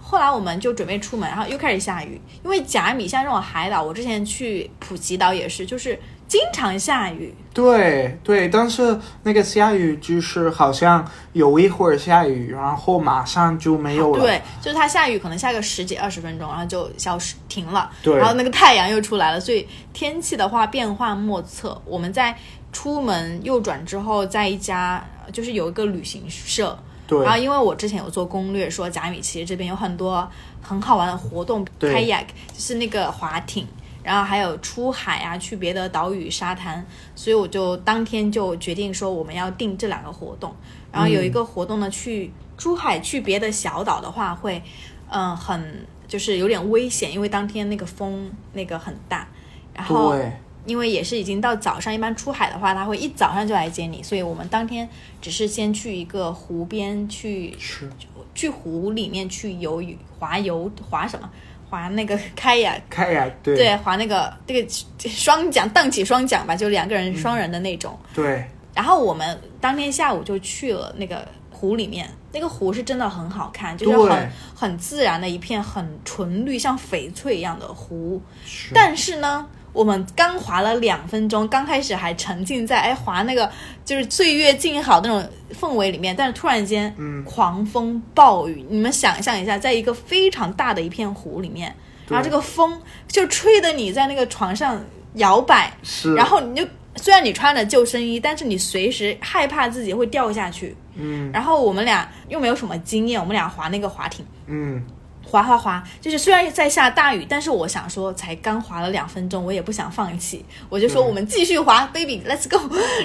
后来我们就准备出门，然后又开始下雨。因为甲米像这种海岛，我之前去普吉岛也是，就是经常下雨。对对，但是那个下雨就是好像有一会儿下雨，然后马上就没有了。对，就是它下雨可能下个十几二十分钟，然后就消失停了。对然后那个太阳又出来了，所以天气的话变幻莫测。我们在出门右转之后，在一家就是有一个旅行社。对然后，因为我之前有做攻略，说贾米奇这边有很多很好玩的活动对，kayak 就是那个划艇，然后还有出海啊，去别的岛屿沙滩，所以我就当天就决定说我们要定这两个活动。然后有一个活动呢，去出海去别的小岛的话会，嗯、很就是有点危险，因为当天那个风那个很大，然后因为也是已经到早上，一般出海的话，他会一早上就来接你，所以我们当天只是先去一个湖边去去湖里面去游泳划游划什么划那个 [LAUGHS] 开呀，开呀，对。对，划那个那个双桨荡起双桨吧，就两个人双人的那种。对。然后我们当天下午就去了那个湖里面，那个湖是真的很好看，就是很很自然的一片很纯绿，像翡翠一样的湖。是。但是呢，我们刚滑了两分钟，刚开始还沉浸在哎滑那个就是岁月静好那种氛围里面，但是突然间，嗯。狂风暴雨，你们想象一下，在一个非常大的一片湖里面，然后这个风就吹得你在那个床上摇摆，是，然后你就虽然你穿着救生衣，但是你随时害怕自己会掉下去。嗯。然后我们俩又没有什么经验，我们俩滑那个滑艇。嗯滑滑滑，就是虽然在下大雨，但是我想说，才刚滑了两分钟，我也不想放弃，我就说我们继续滑、b a b y l e t s go。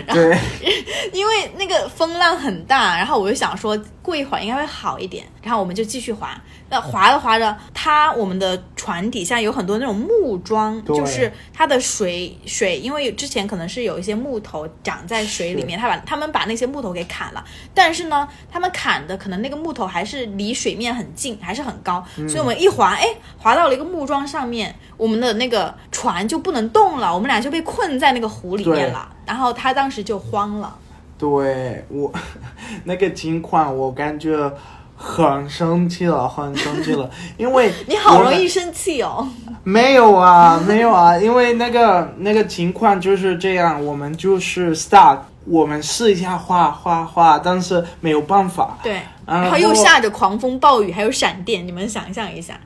然后 [LAUGHS] 因为那个风浪很大，然后我就想说过一会儿应该会好一点，然后我们就继续滑。那滑着滑着，它我们的船底下有很多那种木桩，就是它的水水，因为之前可能是有一些木头长在水里面，他把他们把那些木头给砍了，但是呢，他们砍的可能那个木头还是离水面很近，还是很高，所以我们一滑，哎，滑到了一个木桩上面，我们的那个船就不能动了，我们俩就被困在那个湖里面了。然后他当时就慌了，对，我 [LAUGHS] 那个情况我感觉很生气了，很生气了，[LAUGHS] 因为你好容易生气哦。没有啊，[LAUGHS] 没有啊，因为那个那个情况就是这样，我们就是 start，我们试一下画画画，但是没有办法。对，然然后又下着狂风暴雨，还有闪电，你们想象一下。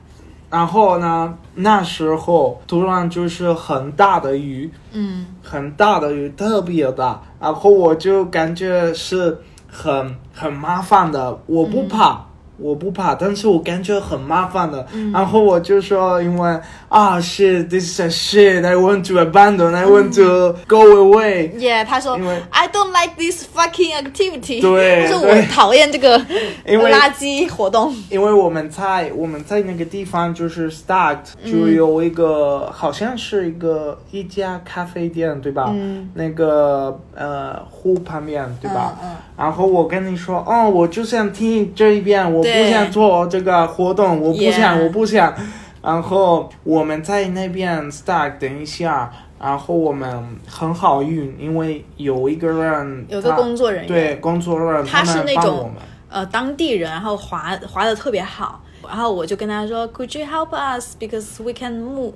然后呢，那时候突然就是很大的雨，嗯，很大的雨，特别大，然后我就感觉是很很麻烦的，我不怕。我不怕，但是我感觉很麻烦的。然后我就说，因为啊，shit，this is a shit，I want to abandon，I want to go away。Yeah，他说因为 I don't like this fucking activity。对他说对我讨厌这个垃圾活动。因为我们在我们在那个地方就是 start 就有一个、好像是一个一家咖啡店对吧？嗯那个呃湖旁边对吧？嗯嗯然后我跟你说，哦，我就想听这一遍，我不想做这个活动，我不想我不想。然后我们在那边 start 等一下。然后我们很好运，因为有一个人，有个工作人员对工作人员，他是那种呃当地人，然后滑滑的特别好。然后我就跟他说，Could you help us because we can move？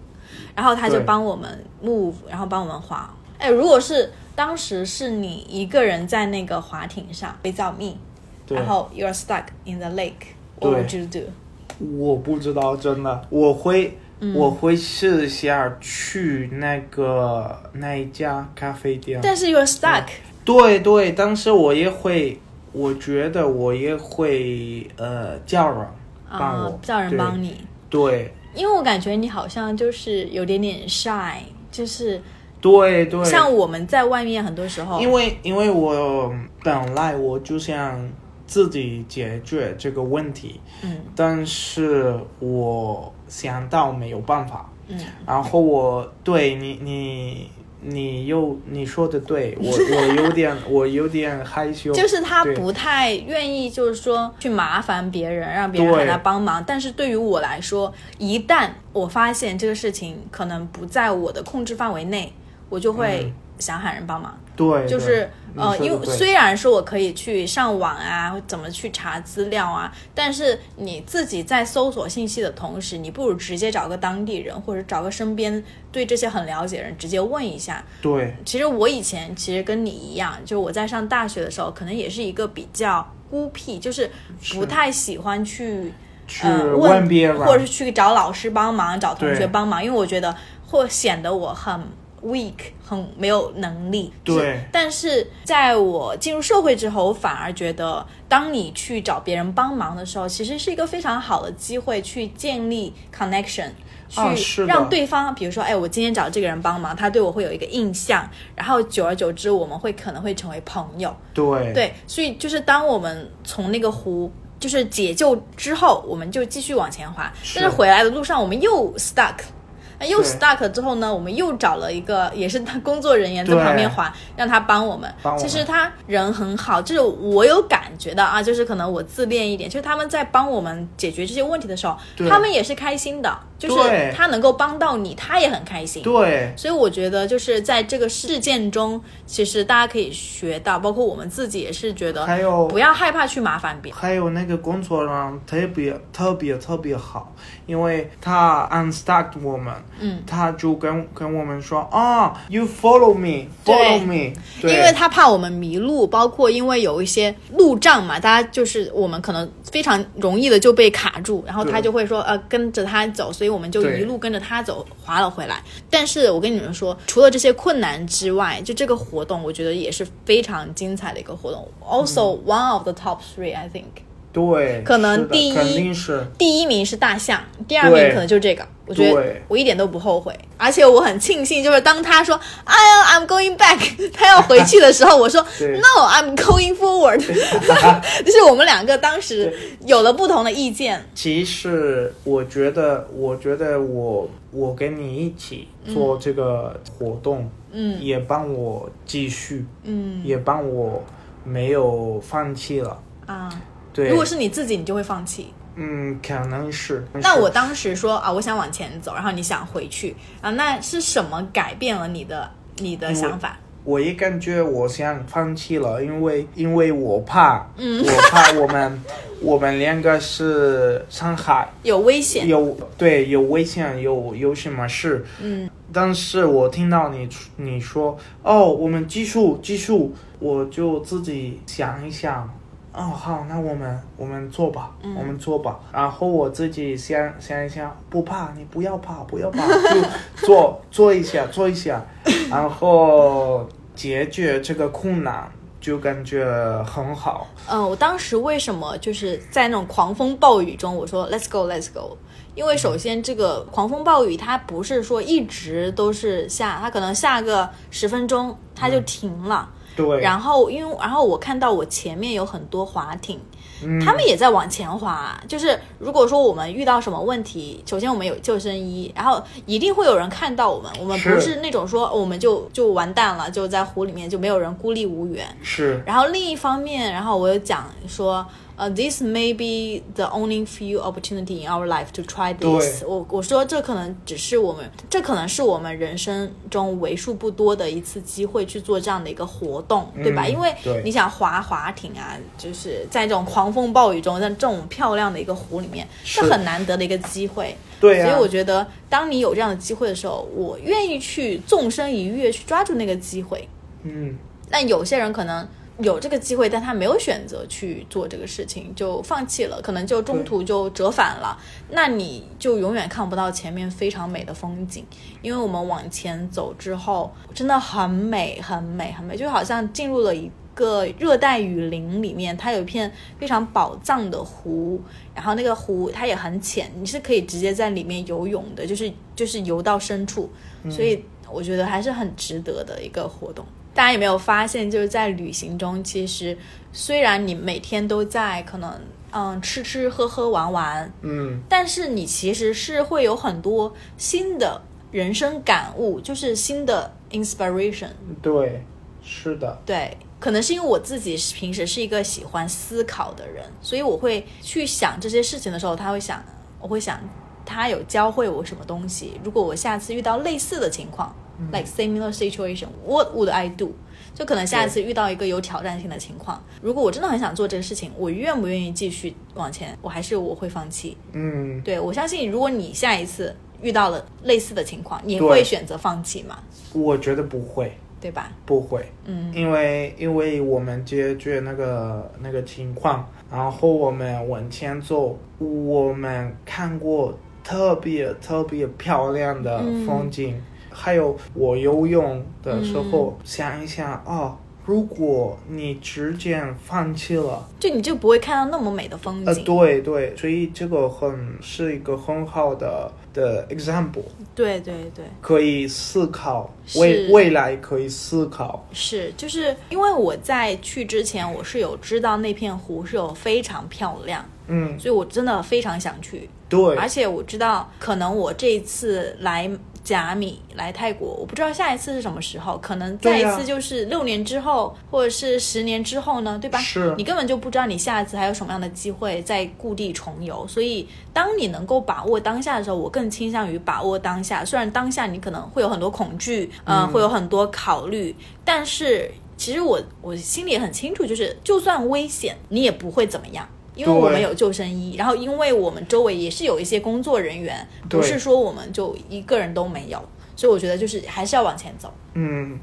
然后他就帮我们 move，然后帮我们滑。哎，如果是当时是你一个人在那个滑艇上，without me，对然后 you're stuck in the lake，what would you do？我不知道，真的，我会，嗯我会试一下去那个那一家咖啡店。但是 you're stuck，对对，但是我也会，我觉得我也会呃叫人帮我，啊，叫人帮你。对。因为我感觉你好像就是有点点 shy，就是对对。对，像我们在外面很多时候，因为因为我本来我就想自己解决这个问题，嗯。但是我想到没有办法，嗯。然后我对你你你又你说的对，我我有点 [LAUGHS] 我有点害羞，就是他不太愿意，就是说去麻烦别人，让别人给他帮忙。但是对于我来说，一旦我发现这个事情可能不在我的控制范围内，我就会想喊人帮忙。对，对就是呃，因为虽然说我可以去上网啊，怎么去查资料啊，但是你自己在搜索信息的同时，你不如直接找个当地人，或者找个身边对这些很了解的人，直接问一下。对。其实我以前其实跟你一样，就我在上大学的时候，可能也是一个比较孤僻，就是不太喜欢去去呃问别人，或者是去找老师帮忙、找同学帮忙，因为我觉得会显得我很 weak，很没有能力。对但是在我进入社会之后，我反而觉得，当你去找别人帮忙的时候，其实是一个非常好的机会去建立 connection。去让对方，比如说，哎，我今天找这个人帮忙，他对我会有一个印象，然后久而久之，我们会可能会成为朋友。对对，所以就是当我们从那个湖就是解救之后，我们就继续往前滑，是但是回来的路上我们又 stuck。那又 stuck 之后呢，我们又找了一个也是他工作人员在旁边还，让他帮我们。帮我们。其实他人很好，就是我有感觉的啊，就是可能我自恋一点，就是他们在帮我们解决这些问题的时候，他们也是开心的，就是他能够帮到你，他也很开心。对。所以我觉得就是在这个事件中，其实大家可以学到，包括我们自己也是觉得，还有不要害怕去麻烦别人。还有那个工作人员特别特别特别好，因为他 unstuck 我们，嗯，他就跟跟我们说啊，you follow me，follow me，对。因为他怕我们迷路，包括因为有一些路障嘛，大家就是我们可能非常容易的就被卡住，然后他就会说呃跟着他走，所以我们就一路跟着他走，滑了回来。但是我跟你们说，除了这些困难之外，就这个活动，我觉得也是非常精彩的一个活动。Also one of the top three, I think. 对，可能第一肯定是第一名是大象，第二名可能就这个。我觉得我一点都不后悔，而且我很庆幸，就是当他说“哎呀，I'm going back”，[LAUGHS] 他要回去的时候，我说 [LAUGHS] “No，I'm going forward”，[LAUGHS] 就是我们两个当时有了不同的意见。其实我觉得，我觉得我我跟你一起做这个活动，嗯。也帮我继续，嗯。也帮我没有放弃了。啊，对，如果是你自己，你就会放弃。嗯，可能是。那我当时说啊，我想往前走，然后你想回去啊，那是什么改变了你的你的想法？我也感觉我想放弃了，因为因为我怕，嗯我怕我们 [LAUGHS] 我们两个是上海有危险？有对有危险，有有什么事，嗯但是我听到你你说哦，我们继续继续，我就自己想一想。哦，好，那我们我们做吧，嗯我们做吧。然后我自己想想一想，不怕，你不要怕，不要怕，就做做一下，做一下，然后解决这个困难，就感觉很好。嗯，我当时为什么就是在那种狂风暴雨中，我说 Let's go, Let's go。因为首先这个狂风暴雨它不是说一直都是下，它可能下个十分钟它就停了。对，然后因为然后我看到我前面有很多滑艇，嗯他们也在往前滑。就是如果说我们遇到什么问题，首先我们有救生衣，然后一定会有人看到我们。我们不是是那种说我们就就完蛋了，就在湖里面就没有人孤立无援。是然后另一方面，然后我有讲说，呃、t h i s may be the only few opportunity in our life to try this。我我说这可能只是我们，这可能是我们人生中为数不多的一次机会去做这样的一个活动，对吧？嗯因为你想滑滑艇啊，就是在这种狂风暴雨中，在这种漂亮的一个湖里面，是是很难得的一个机会。对啊、所以我觉得，当你有这样的机会的时候，我愿意去纵身一跃，去抓住那个机会。嗯，那有些人可能有这个机会，但他没有选择去做这个事情，就放弃了，可能就中途就折返了。那你就永远看不到前面非常美的风景，因为我们往前走之后，真的很美，很美，很美，就好像进入了一。个热带雨林里面，它有一片非常宝藏的湖，然后那个湖它也很浅，你是可以直接在里面游泳的，就是就是游到深处，所以我觉得还是很值得的一个活动。大家有没有发现，就是在旅行中，其实虽然你每天都在可能嗯吃吃喝喝玩玩，嗯，但是你其实是会有很多新的人生感悟，就是新的 inspiration。对，是的，对，可能是因为我自己是平时是一个喜欢思考的人，所以我会去想这些事情的时候，他会想，我会想他有教会我什么东西。如果我下次遇到类似的情况、l i k e similar situation，what would I do？就可能下一次遇到一个有挑战性的情况，如果我真的很想做这个事情，我愿不愿意继续往前？我还是我会放弃。嗯，对我相信，如果你下一次遇到了类似的情况，你会选择放弃吗？我觉得不会，对吧？不会，嗯，因为因为我们解决那个那个情况，然后我们往前走，我们看过特别特别漂亮的风景，还有我游泳的时候、想一想哦，如果你直接放弃了，就你就不会看到那么美的风呃，景。对对，所以这个很是一个很好的的 example，对对对，可以思考是。未未来可以思考，是，就是因为我在去之前，我是有知道那片湖是有非常漂亮，嗯，所以我真的非常想去。对，而且我知道，可能我这一次来甲米来泰国，我不知道下一次是什么时候，可能再一次就是六年之后，或者是十年之后呢，对吧？是你根本就不知道你下一次还有什么样的机会再故地重游。所以，当你能够把握当下的时候，我更倾向于把握当下。虽然当下你可能会有很多恐惧，呃，会有很多考虑，但是其实我我心里也很清楚，就是就算危险，你也不会怎么样。因为我们有救生衣，然后因为我们周围也是有一些工作人员，不是说我们就一个人都没有，所以我觉得就是还是要往前走。嗯，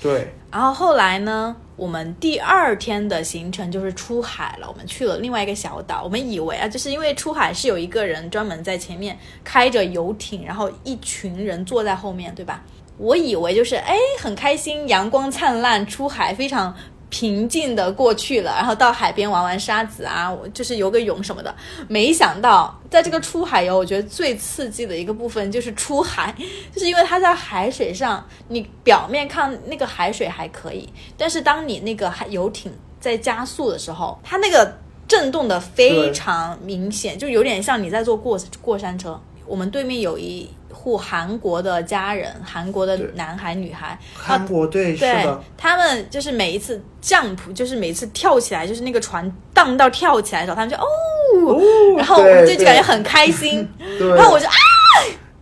对，然后后来呢，我们第二天的行程就是出海了，我们去了另外一个小岛。我们以为啊，就是因为出海是有一个人专门在前面开着游艇，然后一群人坐在后面，对吧？我以为就是哎很开心，阳光灿烂，出海非常。平静的过去了，然后到海边玩玩沙子啊，我就是游个泳什么的。没想到，在这个出海游，我觉得最刺激的一个部分就是出海，就是因为它在海水上，你表面看那个海水还可以，但是当你那个海游艇在加速的时候，它那个震动的非常明显，就有点像你在坐过过山车。我们对面有一户韩国的家人，韩国的男孩女孩，韩国队是对的，他们就是每一次 jump，就是每次跳起来，就是那个船荡到跳起来的时候，他们就哦，然后我对就感觉很开心，[LAUGHS] 然后我就啊，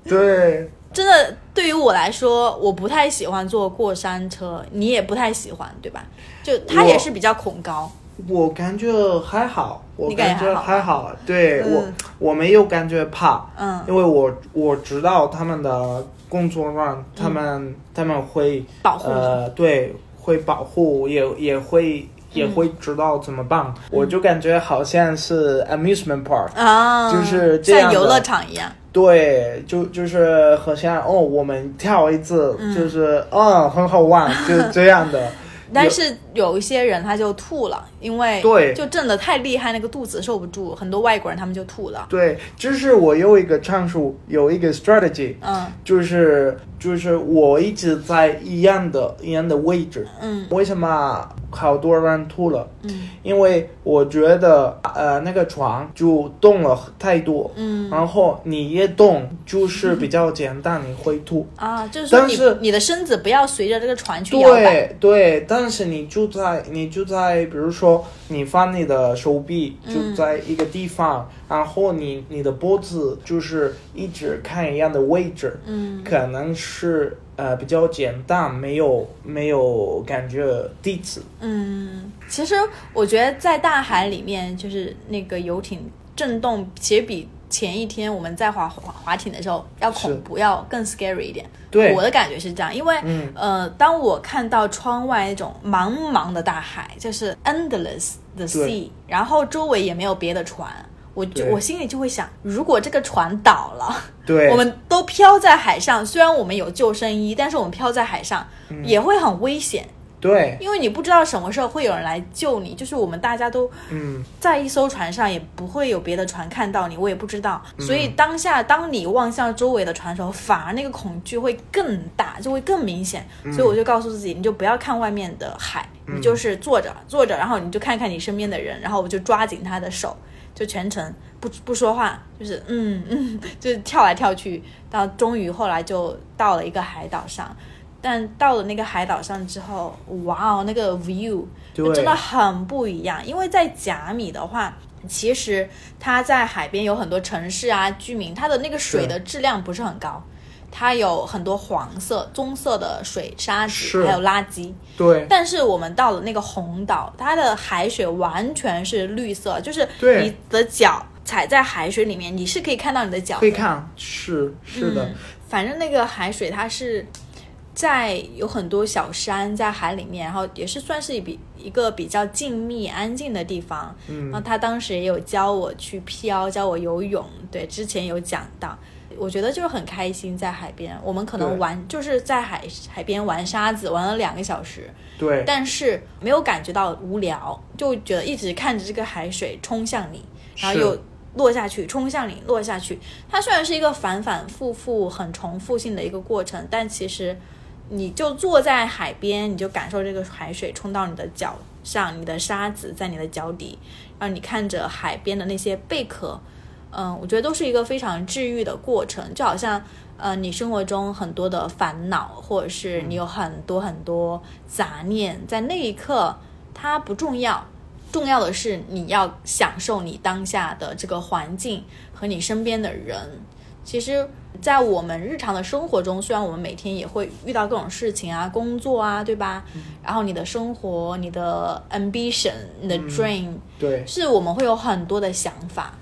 对。真的对于我来说，我不太喜欢坐过山车，你也不太喜欢，对吧？就他也是比较恐高，我感觉还好，我感感觉觉还好对、嗯。我我没有感觉怕，嗯，因为我我知道他们的工作上，他们、他们会保护，呃对会保护，也也会也会知道怎么办，我就感觉好像是 amusement park，、啊，就是这样像游乐场一样，对，就就是好像哦，我们跳一次，就是嗯很好玩，就是这样的。[LAUGHS] 但是有一些人他就吐了，因为对就震的太厉害，那个肚子受不住，很多外国人他们就吐了。对，就是我有一个战术，有一个 strategy，嗯就是就是我一直在一样的一样的位置。嗯为什么好多人吐了？嗯因为我觉得呃那个床就动了太多，嗯然后你一动就是比较简单，你会吐。[LAUGHS] 啊，就是但是你的身子不要随着这个船去摇摆。对对，但是你就在你就在，比如说你放你的手臂就嗯在一个地方，然后你你的脖子就是一直看一样的位置，嗯可能是呃比较简单，没有没有感觉地址。嗯，其实我觉得在大海里面，就是那个游艇震动，其实比前一天我们在滑滑滑艇的时候要恐怖，要更 scary 一点。对我的感觉是这样，因为、嗯呃，当我看到窗外那种茫茫的大海，就是 endless 的 sea，然后周围也没有别的船。我就我心里就会想，如果这个船倒了，对，[LAUGHS] 我们都飘在海上，虽然我们有救生衣，但是我们飘在海上、嗯也会很危险。对，因为你不知道什么时候会有人来救你，就是我们大家都嗯在一艘船上，也不会有别的船看到你，我也不知道。所以当下，当你望向周围的船的时候，反而那个恐惧会更大，就会更明显。所以我就告诉自己，你就不要看外面的海，你就是坐着坐着，然后你就看看你身边的人，然后我就抓紧他的手，就全程不不说话，就是嗯嗯，[LAUGHS] 就是跳来跳去，到终于后来就到了一个海岛上。但到了那个海岛上之后，哇哦，那个 view 就真的很不一样。因为在甲米的话，其实它在海边有很多城市啊、居民，它的那个水的质量不是很高，它有很多黄色、棕色的水沙子，还有垃圾。对。但是我们到了那个红岛，它的海水完全是绿色，就是对。你的脚踩在海水里面，你是可以看到你的脚的。会看，是是的。嗯，反正那个海水它是在有很多小山在海里面，然后也是算是比一个比较静谧安静的地方。嗯然后他当时也有教我去漂，教我游泳，对，之前有讲到。我觉得就是很开心，在海边，我们可能玩就是在海海边玩沙子，玩了两个小时，对但是没有感觉到无聊，就觉得一直看着这个海水冲向你，然后又落下去，冲向你，落下去。它虽然是一个反反复复、很重复性的一个过程，但其实你就坐在海边，你就感受这个海水冲到你的脚上，你的沙子在你的脚底，然后你看着海边的那些贝壳，嗯，我觉得都是一个非常治愈的过程，就好像呃，你生活中很多的烦恼，或者是你有很多很多杂念，在那一刻它不重要，重要的是你要享受你当下的这个环境和你身边的人。其实，在我们日常的生活中，虽然我们每天也会遇到各种事情啊、工作啊，对吧？然后你的生活、你的 ambition、你的 dream，、对，是我们会有很多的想法，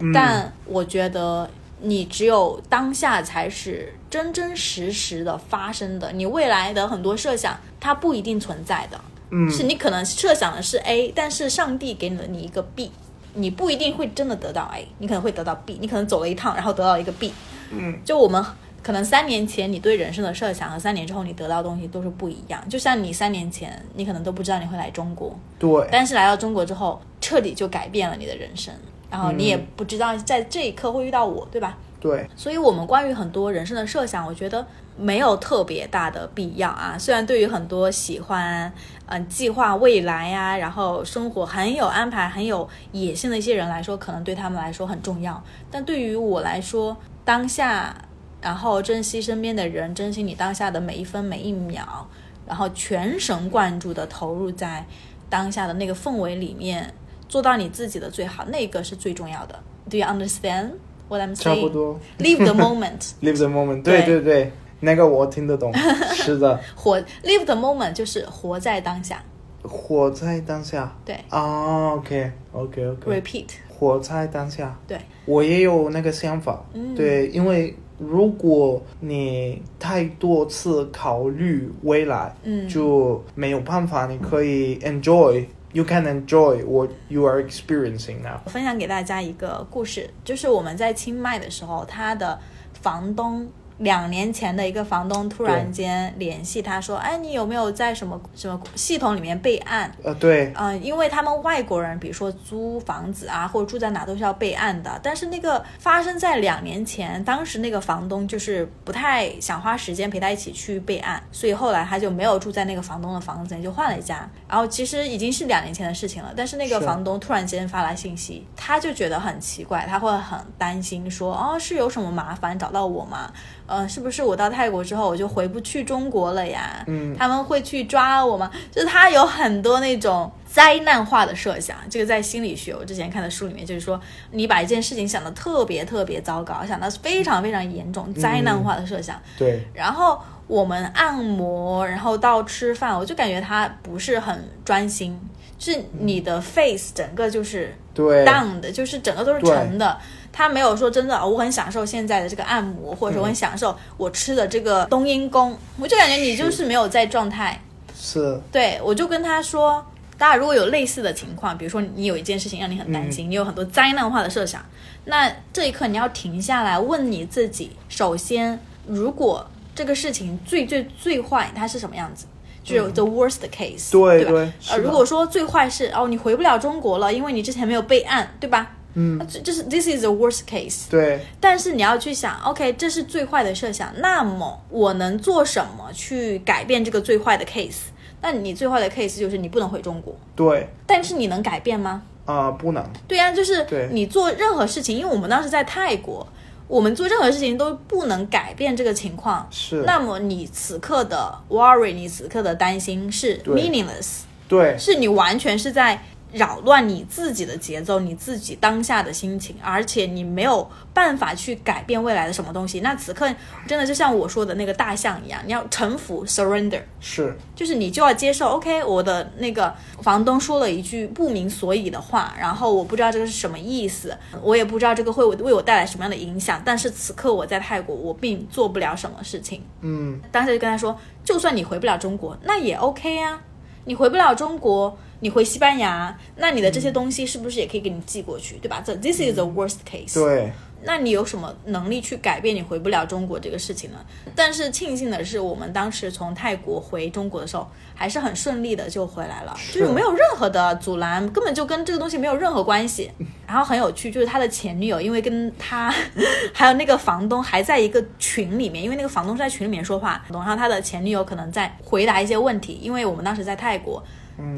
嗯。但我觉得你只有当下才是真真实实的发生的。你未来的很多设想，它不一定存在的，嗯。是你可能设想的是 A，但是上帝给了你一个 B，你不一定会真的得到 A，你可能会得到 B，你可能走了一趟，然后得到一个 B。嗯，就我们可能三年前你对人生的设想和三年之后你得到的东西都是不一样。就像你三年前，你可能都不知道你会来中国，对但是来到中国之后，彻底就改变了你的人生，然后你也不知道在这一刻会遇到我，对吧？对所以，我们关于很多人生的设想，我觉得没有特别大的必要啊。虽然对于很多喜欢嗯、呃计划未来呀、然后生活很有安排、很有野心的一些人来说，可能对他们来说很重要。但对于我来说，当下，然后珍惜身边的人，珍惜你当下的每一分每一秒，然后全神贯注的投入在当下的那个氛围里面，做到你自己的最好，那个是最重要的。Do you understand what I'm saying？差不多 Live the moment，，live the moment，对对对对，那个我听得懂，[LAUGHS] 是的，活 live the moment 就是活在当下。活在当下？对。啊，OK OK OK，，repeat，活在当下，对，我也有那个想法，嗯。对，因为如果你太多次考虑未来，嗯。就没有办法，你可以 enjoy，you can enjoy what you are experiencing now。我分享给大家一个故事，就是我们在清迈的时候，他的房东两年前的一个房东突然间联系他说：“哎，你有没有在什么什么系统里面备案？”呃，对，嗯、因为他们外国人，比如说租房子啊，或者住在哪都是要备案的。但是那个发生在两年前，当时那个房东就是不太想花时间陪他一起去备案，所以后来他就没有住在那个房东的房子里，就换了一家。然后其实已经是两年前的事情了，但是那个房东突然间发来信息，他就觉得很奇怪，他会很担心说：“哦，是有什么麻烦找到我吗？呃，是不是我到泰国之后我就回不去中国了呀？嗯他们会去抓我吗？就是他有很多那种灾难化的设想。这个在心理学，我之前看的书里面就是说，你把一件事情想的特别特别糟糕，想到非常非常严重，灾难化的设想。对，然后我们按摩，然后到吃饭，我就感觉他不是很专心，是你的 face 整个就是对，down 的，就是整个都是沉的。他没有说真的，哦我很享受现在的这个按摩，或者说我很享受我吃的这个冬阴功，我就感觉你就是没有在状态。是，对我就跟他说，大家如果有类似的情况，比如说你有一件事情让你很担心，你有很多灾难化的设想，那这一刻你要停下来问你自己：首先，如果这个事情最最最坏，它是什么样子？就是 the worst case，、吧？对对是呃，如果说最坏是哦，你回不了中国了，因为你之前没有备案，对吧？嗯，这就是 this is the worst case。对，但是你要去想，OK，这是最坏的设想，那么我能做什么去改变这个最坏的 case？那你最坏的 case 就是你不能回中国，对，但是你能改变吗？啊、不能，对呀、就是你做任何事情，因为我们当时在泰国，我们做任何事情都不能改变这个情况。是，那么你此刻的 worry，你此刻的担心是 meaningless，对，是你完全是在扰乱你自己的节奏，你自己当下的心情，而且你没有办法去改变未来的什么东西。那此刻真的就像我说的那个大象一样，你要臣服 surrender，是，就是你就要接受，OK，我的那个房东说了一句不明所以的话，然后我不知道这个是什么意思，我也不知道这个会为我带来什么样的影响，但是此刻我在泰国，我并做不了什么事情。嗯，当时就跟他说，就算你回不了中国，那也 OK 啊。你回不了中国，你回西班牙，那你的这些东西是不是也可以给你寄过去，对吧？这 this is the worst case。对，那你有什么能力去改变你回不了中国这个事情呢？但是庆幸的是，我们当时从泰国回中国的时候，还是很顺利的就回来了，是就是没有任何的阻拦，根本就跟这个东西没有任何关系。然后很有趣，就是他的前女友，因为跟他 [LAUGHS] 还有那个房东还在一个群里面，因为那个房东是在群里面说话，然后他的前女友可能在回答一些问题，因为我们当时在泰国。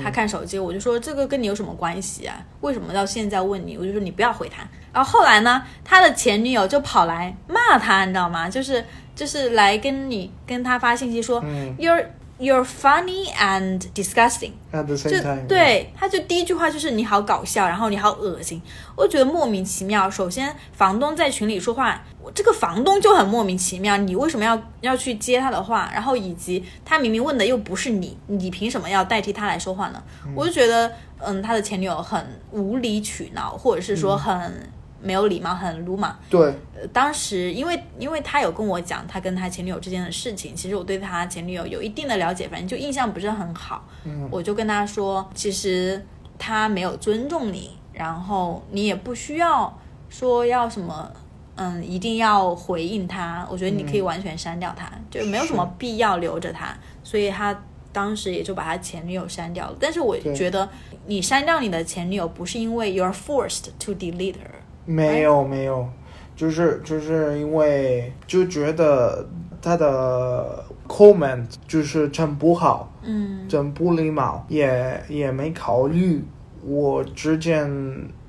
他看手机，我就说这个跟你有什么关系啊？为什么到现在问你？我就说你不要回他。然后后来呢，他的前女友就跑来骂他，你知道吗？就是就是来跟你跟他发信息说、嗯 you're you're funny and disgusting。，at the 就 same time，，对，他就第一句话就是你好搞笑，然后你好恶心，我觉得莫名其妙。首先，房东在群里说话，我这个房东就很莫名其妙，你为什么要要去接他的话？然后以及他明明问的又不是你，你凭什么要代替他来说话呢？我就觉得，嗯，他的前女友很无理取闹，或者是说很没有礼貌，很鲁莽。对，呃，当时因为因为他有跟我讲他跟他前女友之间的事情，其实我对他前女友有一定的了解，反正就印象不是很好。嗯我就跟他说，其实他没有尊重你，然后你也不需要说要什么，嗯，一定要回应他。我觉得你可以完全删掉他，就没有什么必要留着他。所以他当时也就把他前女友删掉了。但是我觉得你删掉你的前女友，不是因为 you're forced to delete her。没有没有，就是就是因为就觉得他的 comment 就是真不好，嗯。真不礼貌，也也没考虑我之间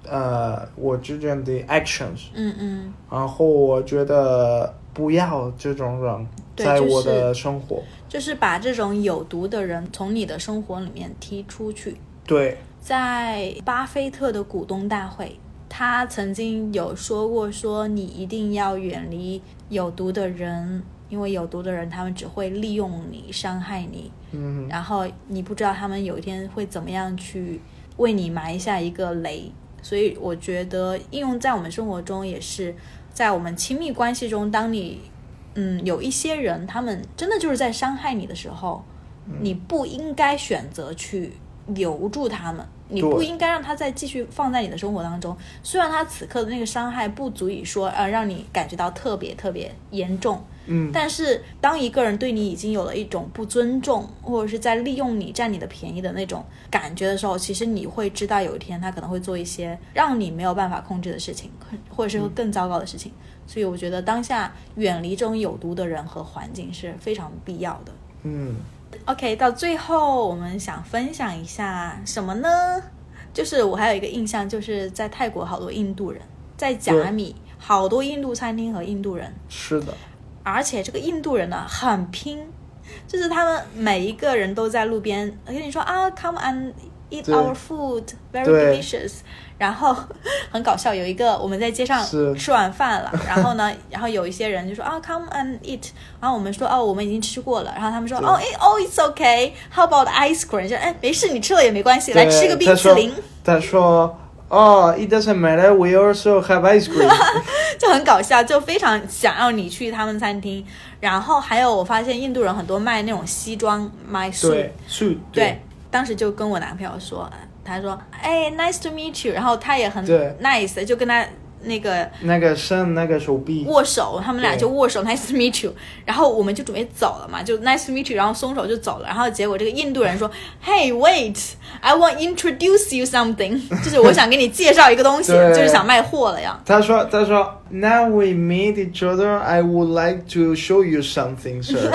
呃我之间的 actions，嗯嗯。然后我觉得不要这种人在我的生活，就是把这种有毒的人从你的生活里面踢出去。对，在巴菲特的股东大会，他曾经有说过，说你一定要远离有毒的人，因为有毒的人他们只会利用你、伤害你，嗯然后你不知道他们有一天会怎么样去为你埋下一个雷。所以我觉得应用在我们生活中也是，在我们亲密关系中，当你嗯有一些人他们真的就是在伤害你的时候，你不应该选择去留住他们，你不应该让他再继续放在你的生活当中。虽然他此刻的那个伤害不足以说呃让你感觉到特别特别严重，嗯，但是当一个人对你已经有了一种不尊重，或者是在利用你占你的便宜的那种感觉的时候，其实你会知道有一天他可能会做一些让你没有办法控制的事情，或者是会更糟糕的事情。所以我觉得当下远离这种有毒的人和环境是非常必要的。嗯。OK，到最后我们想分享一下什么呢？就是我还有一个印象，就是在泰国好多印度人，在甲米好多印度餐厅和印度人，是的，而且这个印度人呢很拼，就是他们每一个人都在路边跟你说啊，come and eat our food, very delicious。[LAUGHS] 然后 [LAUGHS] 很搞笑，有一个我们在街上吃完饭了，[LAUGHS] 然后呢，然后有一些人就说啊，come and eat，然后我们说哦，我们已经吃过了，然后他们说哦，哎哦，it's okay，how about ice cream？就哎，没事，你吃了也没关系，来吃个冰淇淋，他说：“哦、i t doesn't matter. We also have ice cream. 就很搞笑，就非常想要你去他们餐厅。然后还有我发现印度人很多卖那种西装，卖素，对，是，对，当时就跟我男朋友说，他说，哎，nice to meet you，然后他也很 nice，就跟他那个那个伸那个手臂，握手，他们俩就握手，nice to meet you，然后我们就准备走了嘛，就 nice to meet you，然后松手就走了，然后结果这个印度人说，Hey wait，I want introduce you something，[LAUGHS] 就是我想给你介绍一个东西，就是想卖货了呀。他说：“他说，Now we meet each other. I would like to show you something, sir.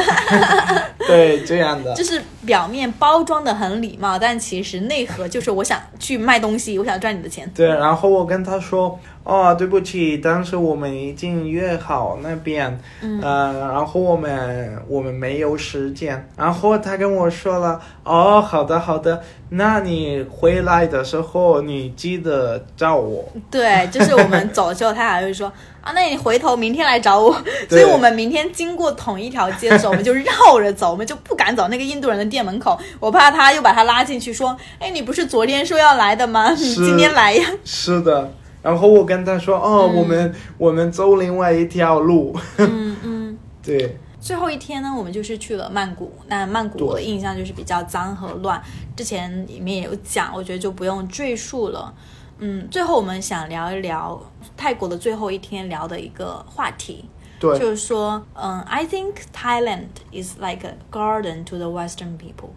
[LAUGHS] 对，这样的就。是表面包装的很礼貌，但其实内核就是我想去卖东西，我想赚你的钱。对，然后我跟他说：“哦，对不起，当时我们已经约好那边，嗯、呃，然后我们我们没有时间。”然后他跟我说了：“哦，好的好的，那你回来的时候你记得找我。对，就是我们走了之后，他还会说 [LAUGHS] 啊，那你回头明天来找我。所以我们明天经过同一条街的时候，[LAUGHS] 我们就绕着走，我们就不敢走那个印度人的店门口，我怕他又把他拉进去，说，哎，你不是昨天说要来的吗？你今天来呀？”是的。然后我跟他说：“哦，我们我们走另外一条路。嗯嗯。[LAUGHS] 对，最后一天呢，我们就是去了曼谷。那曼谷我的印象就是比较脏和乱，之前里面也有讲，我觉得就不用赘述了。嗯，最后我们想聊一聊泰国的最后一天聊的一个话题，对，就是说，嗯，I think Thailand is like a garden to the Western people，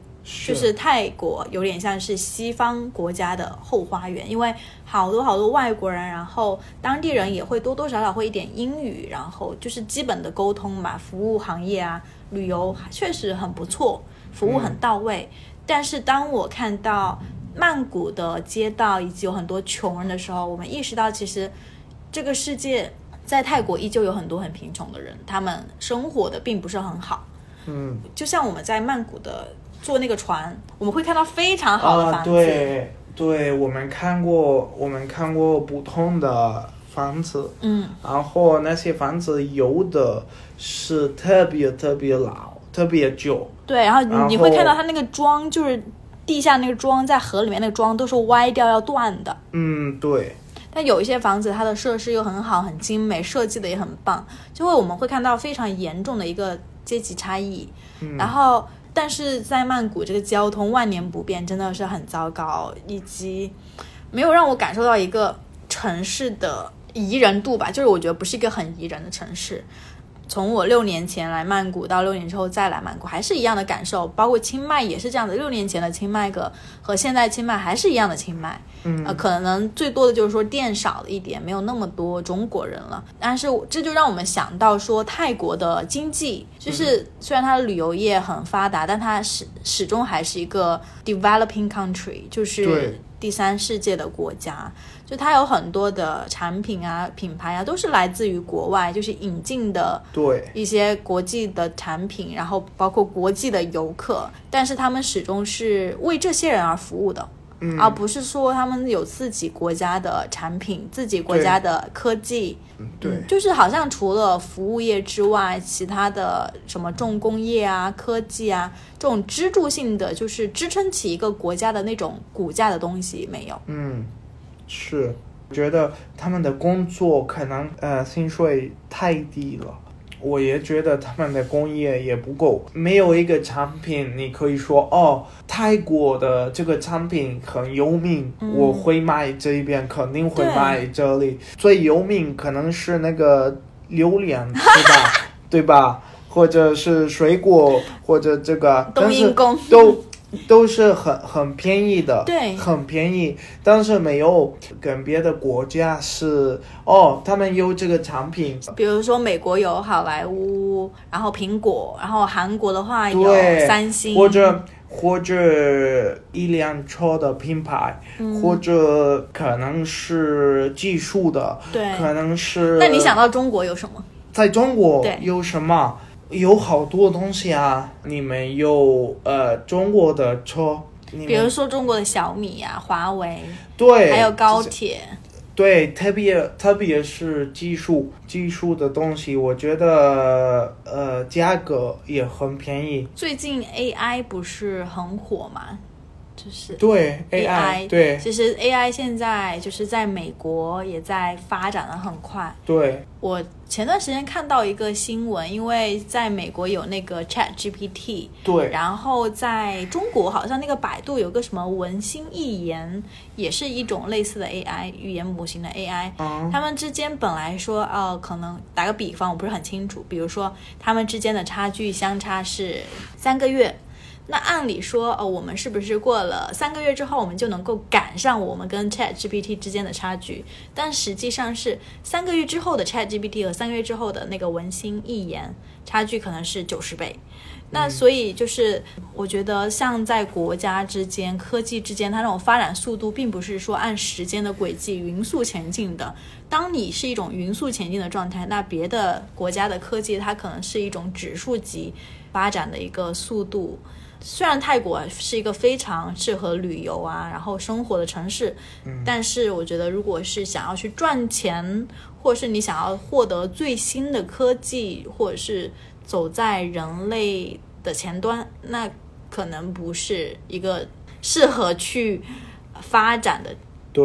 就是泰国有点像是西方国家的后花园，因为好多好多外国人，然后当地人也会多多少少会一点英语，然后就是基本的沟通嘛。服务行业啊，旅游确实很不错，服务很到位。但是当我看到曼谷的街道以及有很多穷人的时候，我们意识到其实这个世界在泰国依旧有很多很贫穷的人，他们生活的并不是很好。嗯，就像我们在曼谷的坐那个船，我们会看到非常好的啊，房子。对对，我们看过，我们看过不同的房子，嗯，然后那些房子有的是特别特别老，特别旧，对，然后你会看到它那个桩，就是地下那个桩在河里面那个桩都是歪掉要断的。嗯，对，但有一些房子，它的设施又很好，很精美，设计的也很棒，就会我们会看到非常严重的一个阶级差异。嗯然后，但是在曼谷这个交通万年不变，真的是很糟糕，以及没有让我感受到一个城市的宜人度吧，就是我觉得不是一个很宜人的城市。从我六年前来曼谷到六年之后再来曼谷，还是一样的感受。包括清迈也是这样的，六年前的清迈和和现在清迈还是一样的清迈。嗯呃，可能最多的就是说店少了一点，没有那么多中国人了。但是这就让我们想到说，泰国的经济就是虽然它的旅游业很发达，但它始始终还是一个 developing country，就是第三世界的国家。就它有很多的产品啊、品牌啊，都是来自于国外，就是引进的对，一些国际的产品，然后包括国际的游客，但是他们始终是为这些人而服务的。嗯，而不是说他们有自己国家的产品、自己国家的科技，对嗯，就是好像除了服务业之外，其他的什么重工业啊、科技啊这种支柱性的，就是支撑起一个国家的那种骨架的东西没有。嗯，是，觉得他们的工作可能呃薪水太低了，我也觉得他们的工业也不够，没有一个产品你可以说哦，泰国的这个产品很有名，我会买这一边，肯定会对买这里。最有名可能是那个榴莲，对吧？[LAUGHS] 对吧？或者是水果，或者这个，冬但是阴功都都是很很便宜的，对很便宜，但是没有跟别的国家是哦，他们有这个产品，比如说美国有好莱坞，然后苹果，然后韩国的话有，三星，或者或者一辆车的品牌，嗯或者可能是技术的，对。可能是。那你想到中国有什么？在中国有什么？有好多东西啊！你们有呃中国的车，比如说中国的小米啊、华为，对，还有高铁，对，特别特别是技术技术的东西，我觉得呃价格也很便宜。最近 AI 不是很火吗？就是对 AI，对其实 AI 现在就是在美国也在发展的很快。对我前段时间看到一个新闻，因为在美国有那个 Chat GPT，对然后在中国好像那个百度有个什么文心一言，也是一种类似的 AI 语言模型的 AI。嗯他们之间本来说，呃，可能打个比方，我不是很清楚，比如说他们之间的差距相差是三个月。那按理说，呃，我们是不是过了三个月之后，我们就能够赶上我们跟 Chat GPT 之间的差距？但实际上是三个月之后的 Chat GPT 和三个月之后的那个文心一言，差距可能是九十倍。那所以就是，我觉得像在国家之间、科技之间，它那种发展速度，并不是说按时间的轨迹匀速前进的。当你是一种匀速前进的状态，那别的国家的科技它可能是一种指数级发展的一个速度。虽然泰国是一个非常适合旅游啊，然后生活的城市，但是我觉得如果是想要去赚钱，或者是你想要获得最新的科技，或者是走在人类的前端，那可能不是一个适合去发展的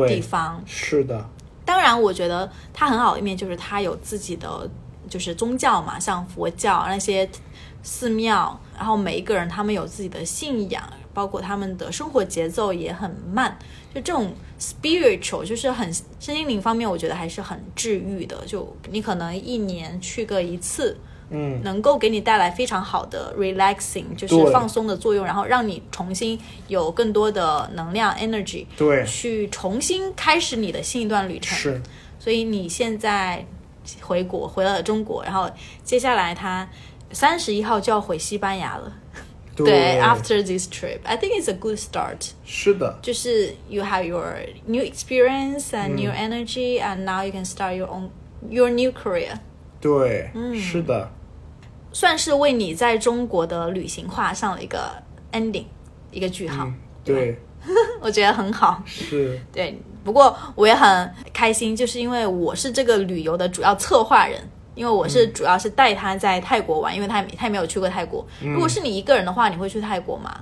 地，方。是的，当然，我觉得它很好的一面就是它有自己的就是宗教嘛，像佛教那些寺庙，然后每一个人他们有自己的信仰，包括他们的生活节奏也很慢，就这种 spiritual 就是很身心灵方面，我觉得还是很治愈的。就你可能一年去个一次，嗯，能够给你带来非常好的 relaxing，就是放松的作用，然后让你重新有更多的能量 energy 对，去重新开始你的新一段旅程。是，所以你现在回国回了中国，然后接下来他三十一号就要回西班牙了。对，after this trip, I think it's a good start. 是的，就是 you have your new experience and new energy, and now you can start your own your new career. 对，嗯是的，算是为你在中国的旅行画上了一个 ending，一个句号。嗯，对，我觉得很好。是，对，不过我也很开心，就是因为我是这个旅游的主要策划人，因为我是主要是带他在泰国玩，因为他也他也没有去过泰国。如果是你一个人的话，你会去泰国吗？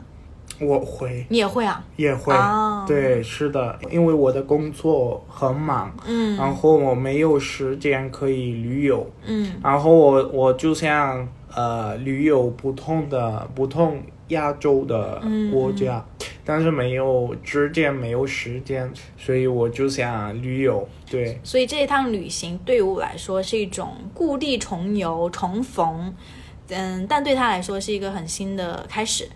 我会。你也会啊？也会，哦对，是的，因为我的工作很忙，嗯。然后我没有时间可以旅游，嗯。然后我我就像呃旅游不同的不同亚洲的国家，但是没有之间没有时间，所以我就想旅游，对，所以这一趟旅行对于我来说是一种故地重游、重逢，嗯，但对他来说是一个很新的开始，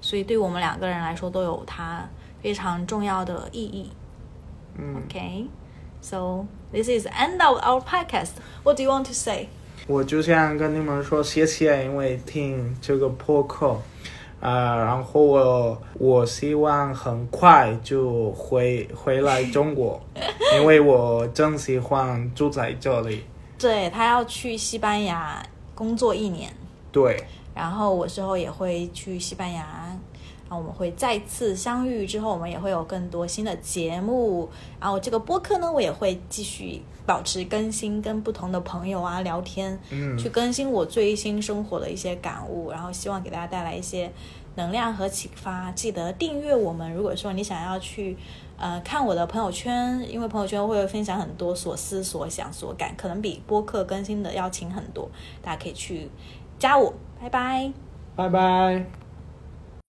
所以对我们两个人来说都有它非常重要的意义。嗯，Okay, so this is end of our podcast. What do you want to say? 我就想跟你们说谢谢，因为听这个播客。啊、然后我我希望很快就回回来中国，因为我真喜欢住在这里。[LAUGHS] 对他要去西班牙工作一年，对，然后我之后也会去西班牙，然后我们会再次相遇之后，我们也会有更多新的节目。然后这个播客呢，我也会继续保持更新，跟不同的朋友啊聊天，嗯去更新我最新生活的一些感悟，然后希望给大家带来一些能量和启发。记得订阅我们，如果说你想要去呃看我的朋友圈，因为朋友圈会分享很多所思所想所感，可能比播客更新的要勤很多，大家可以去加我。拜拜。拜拜。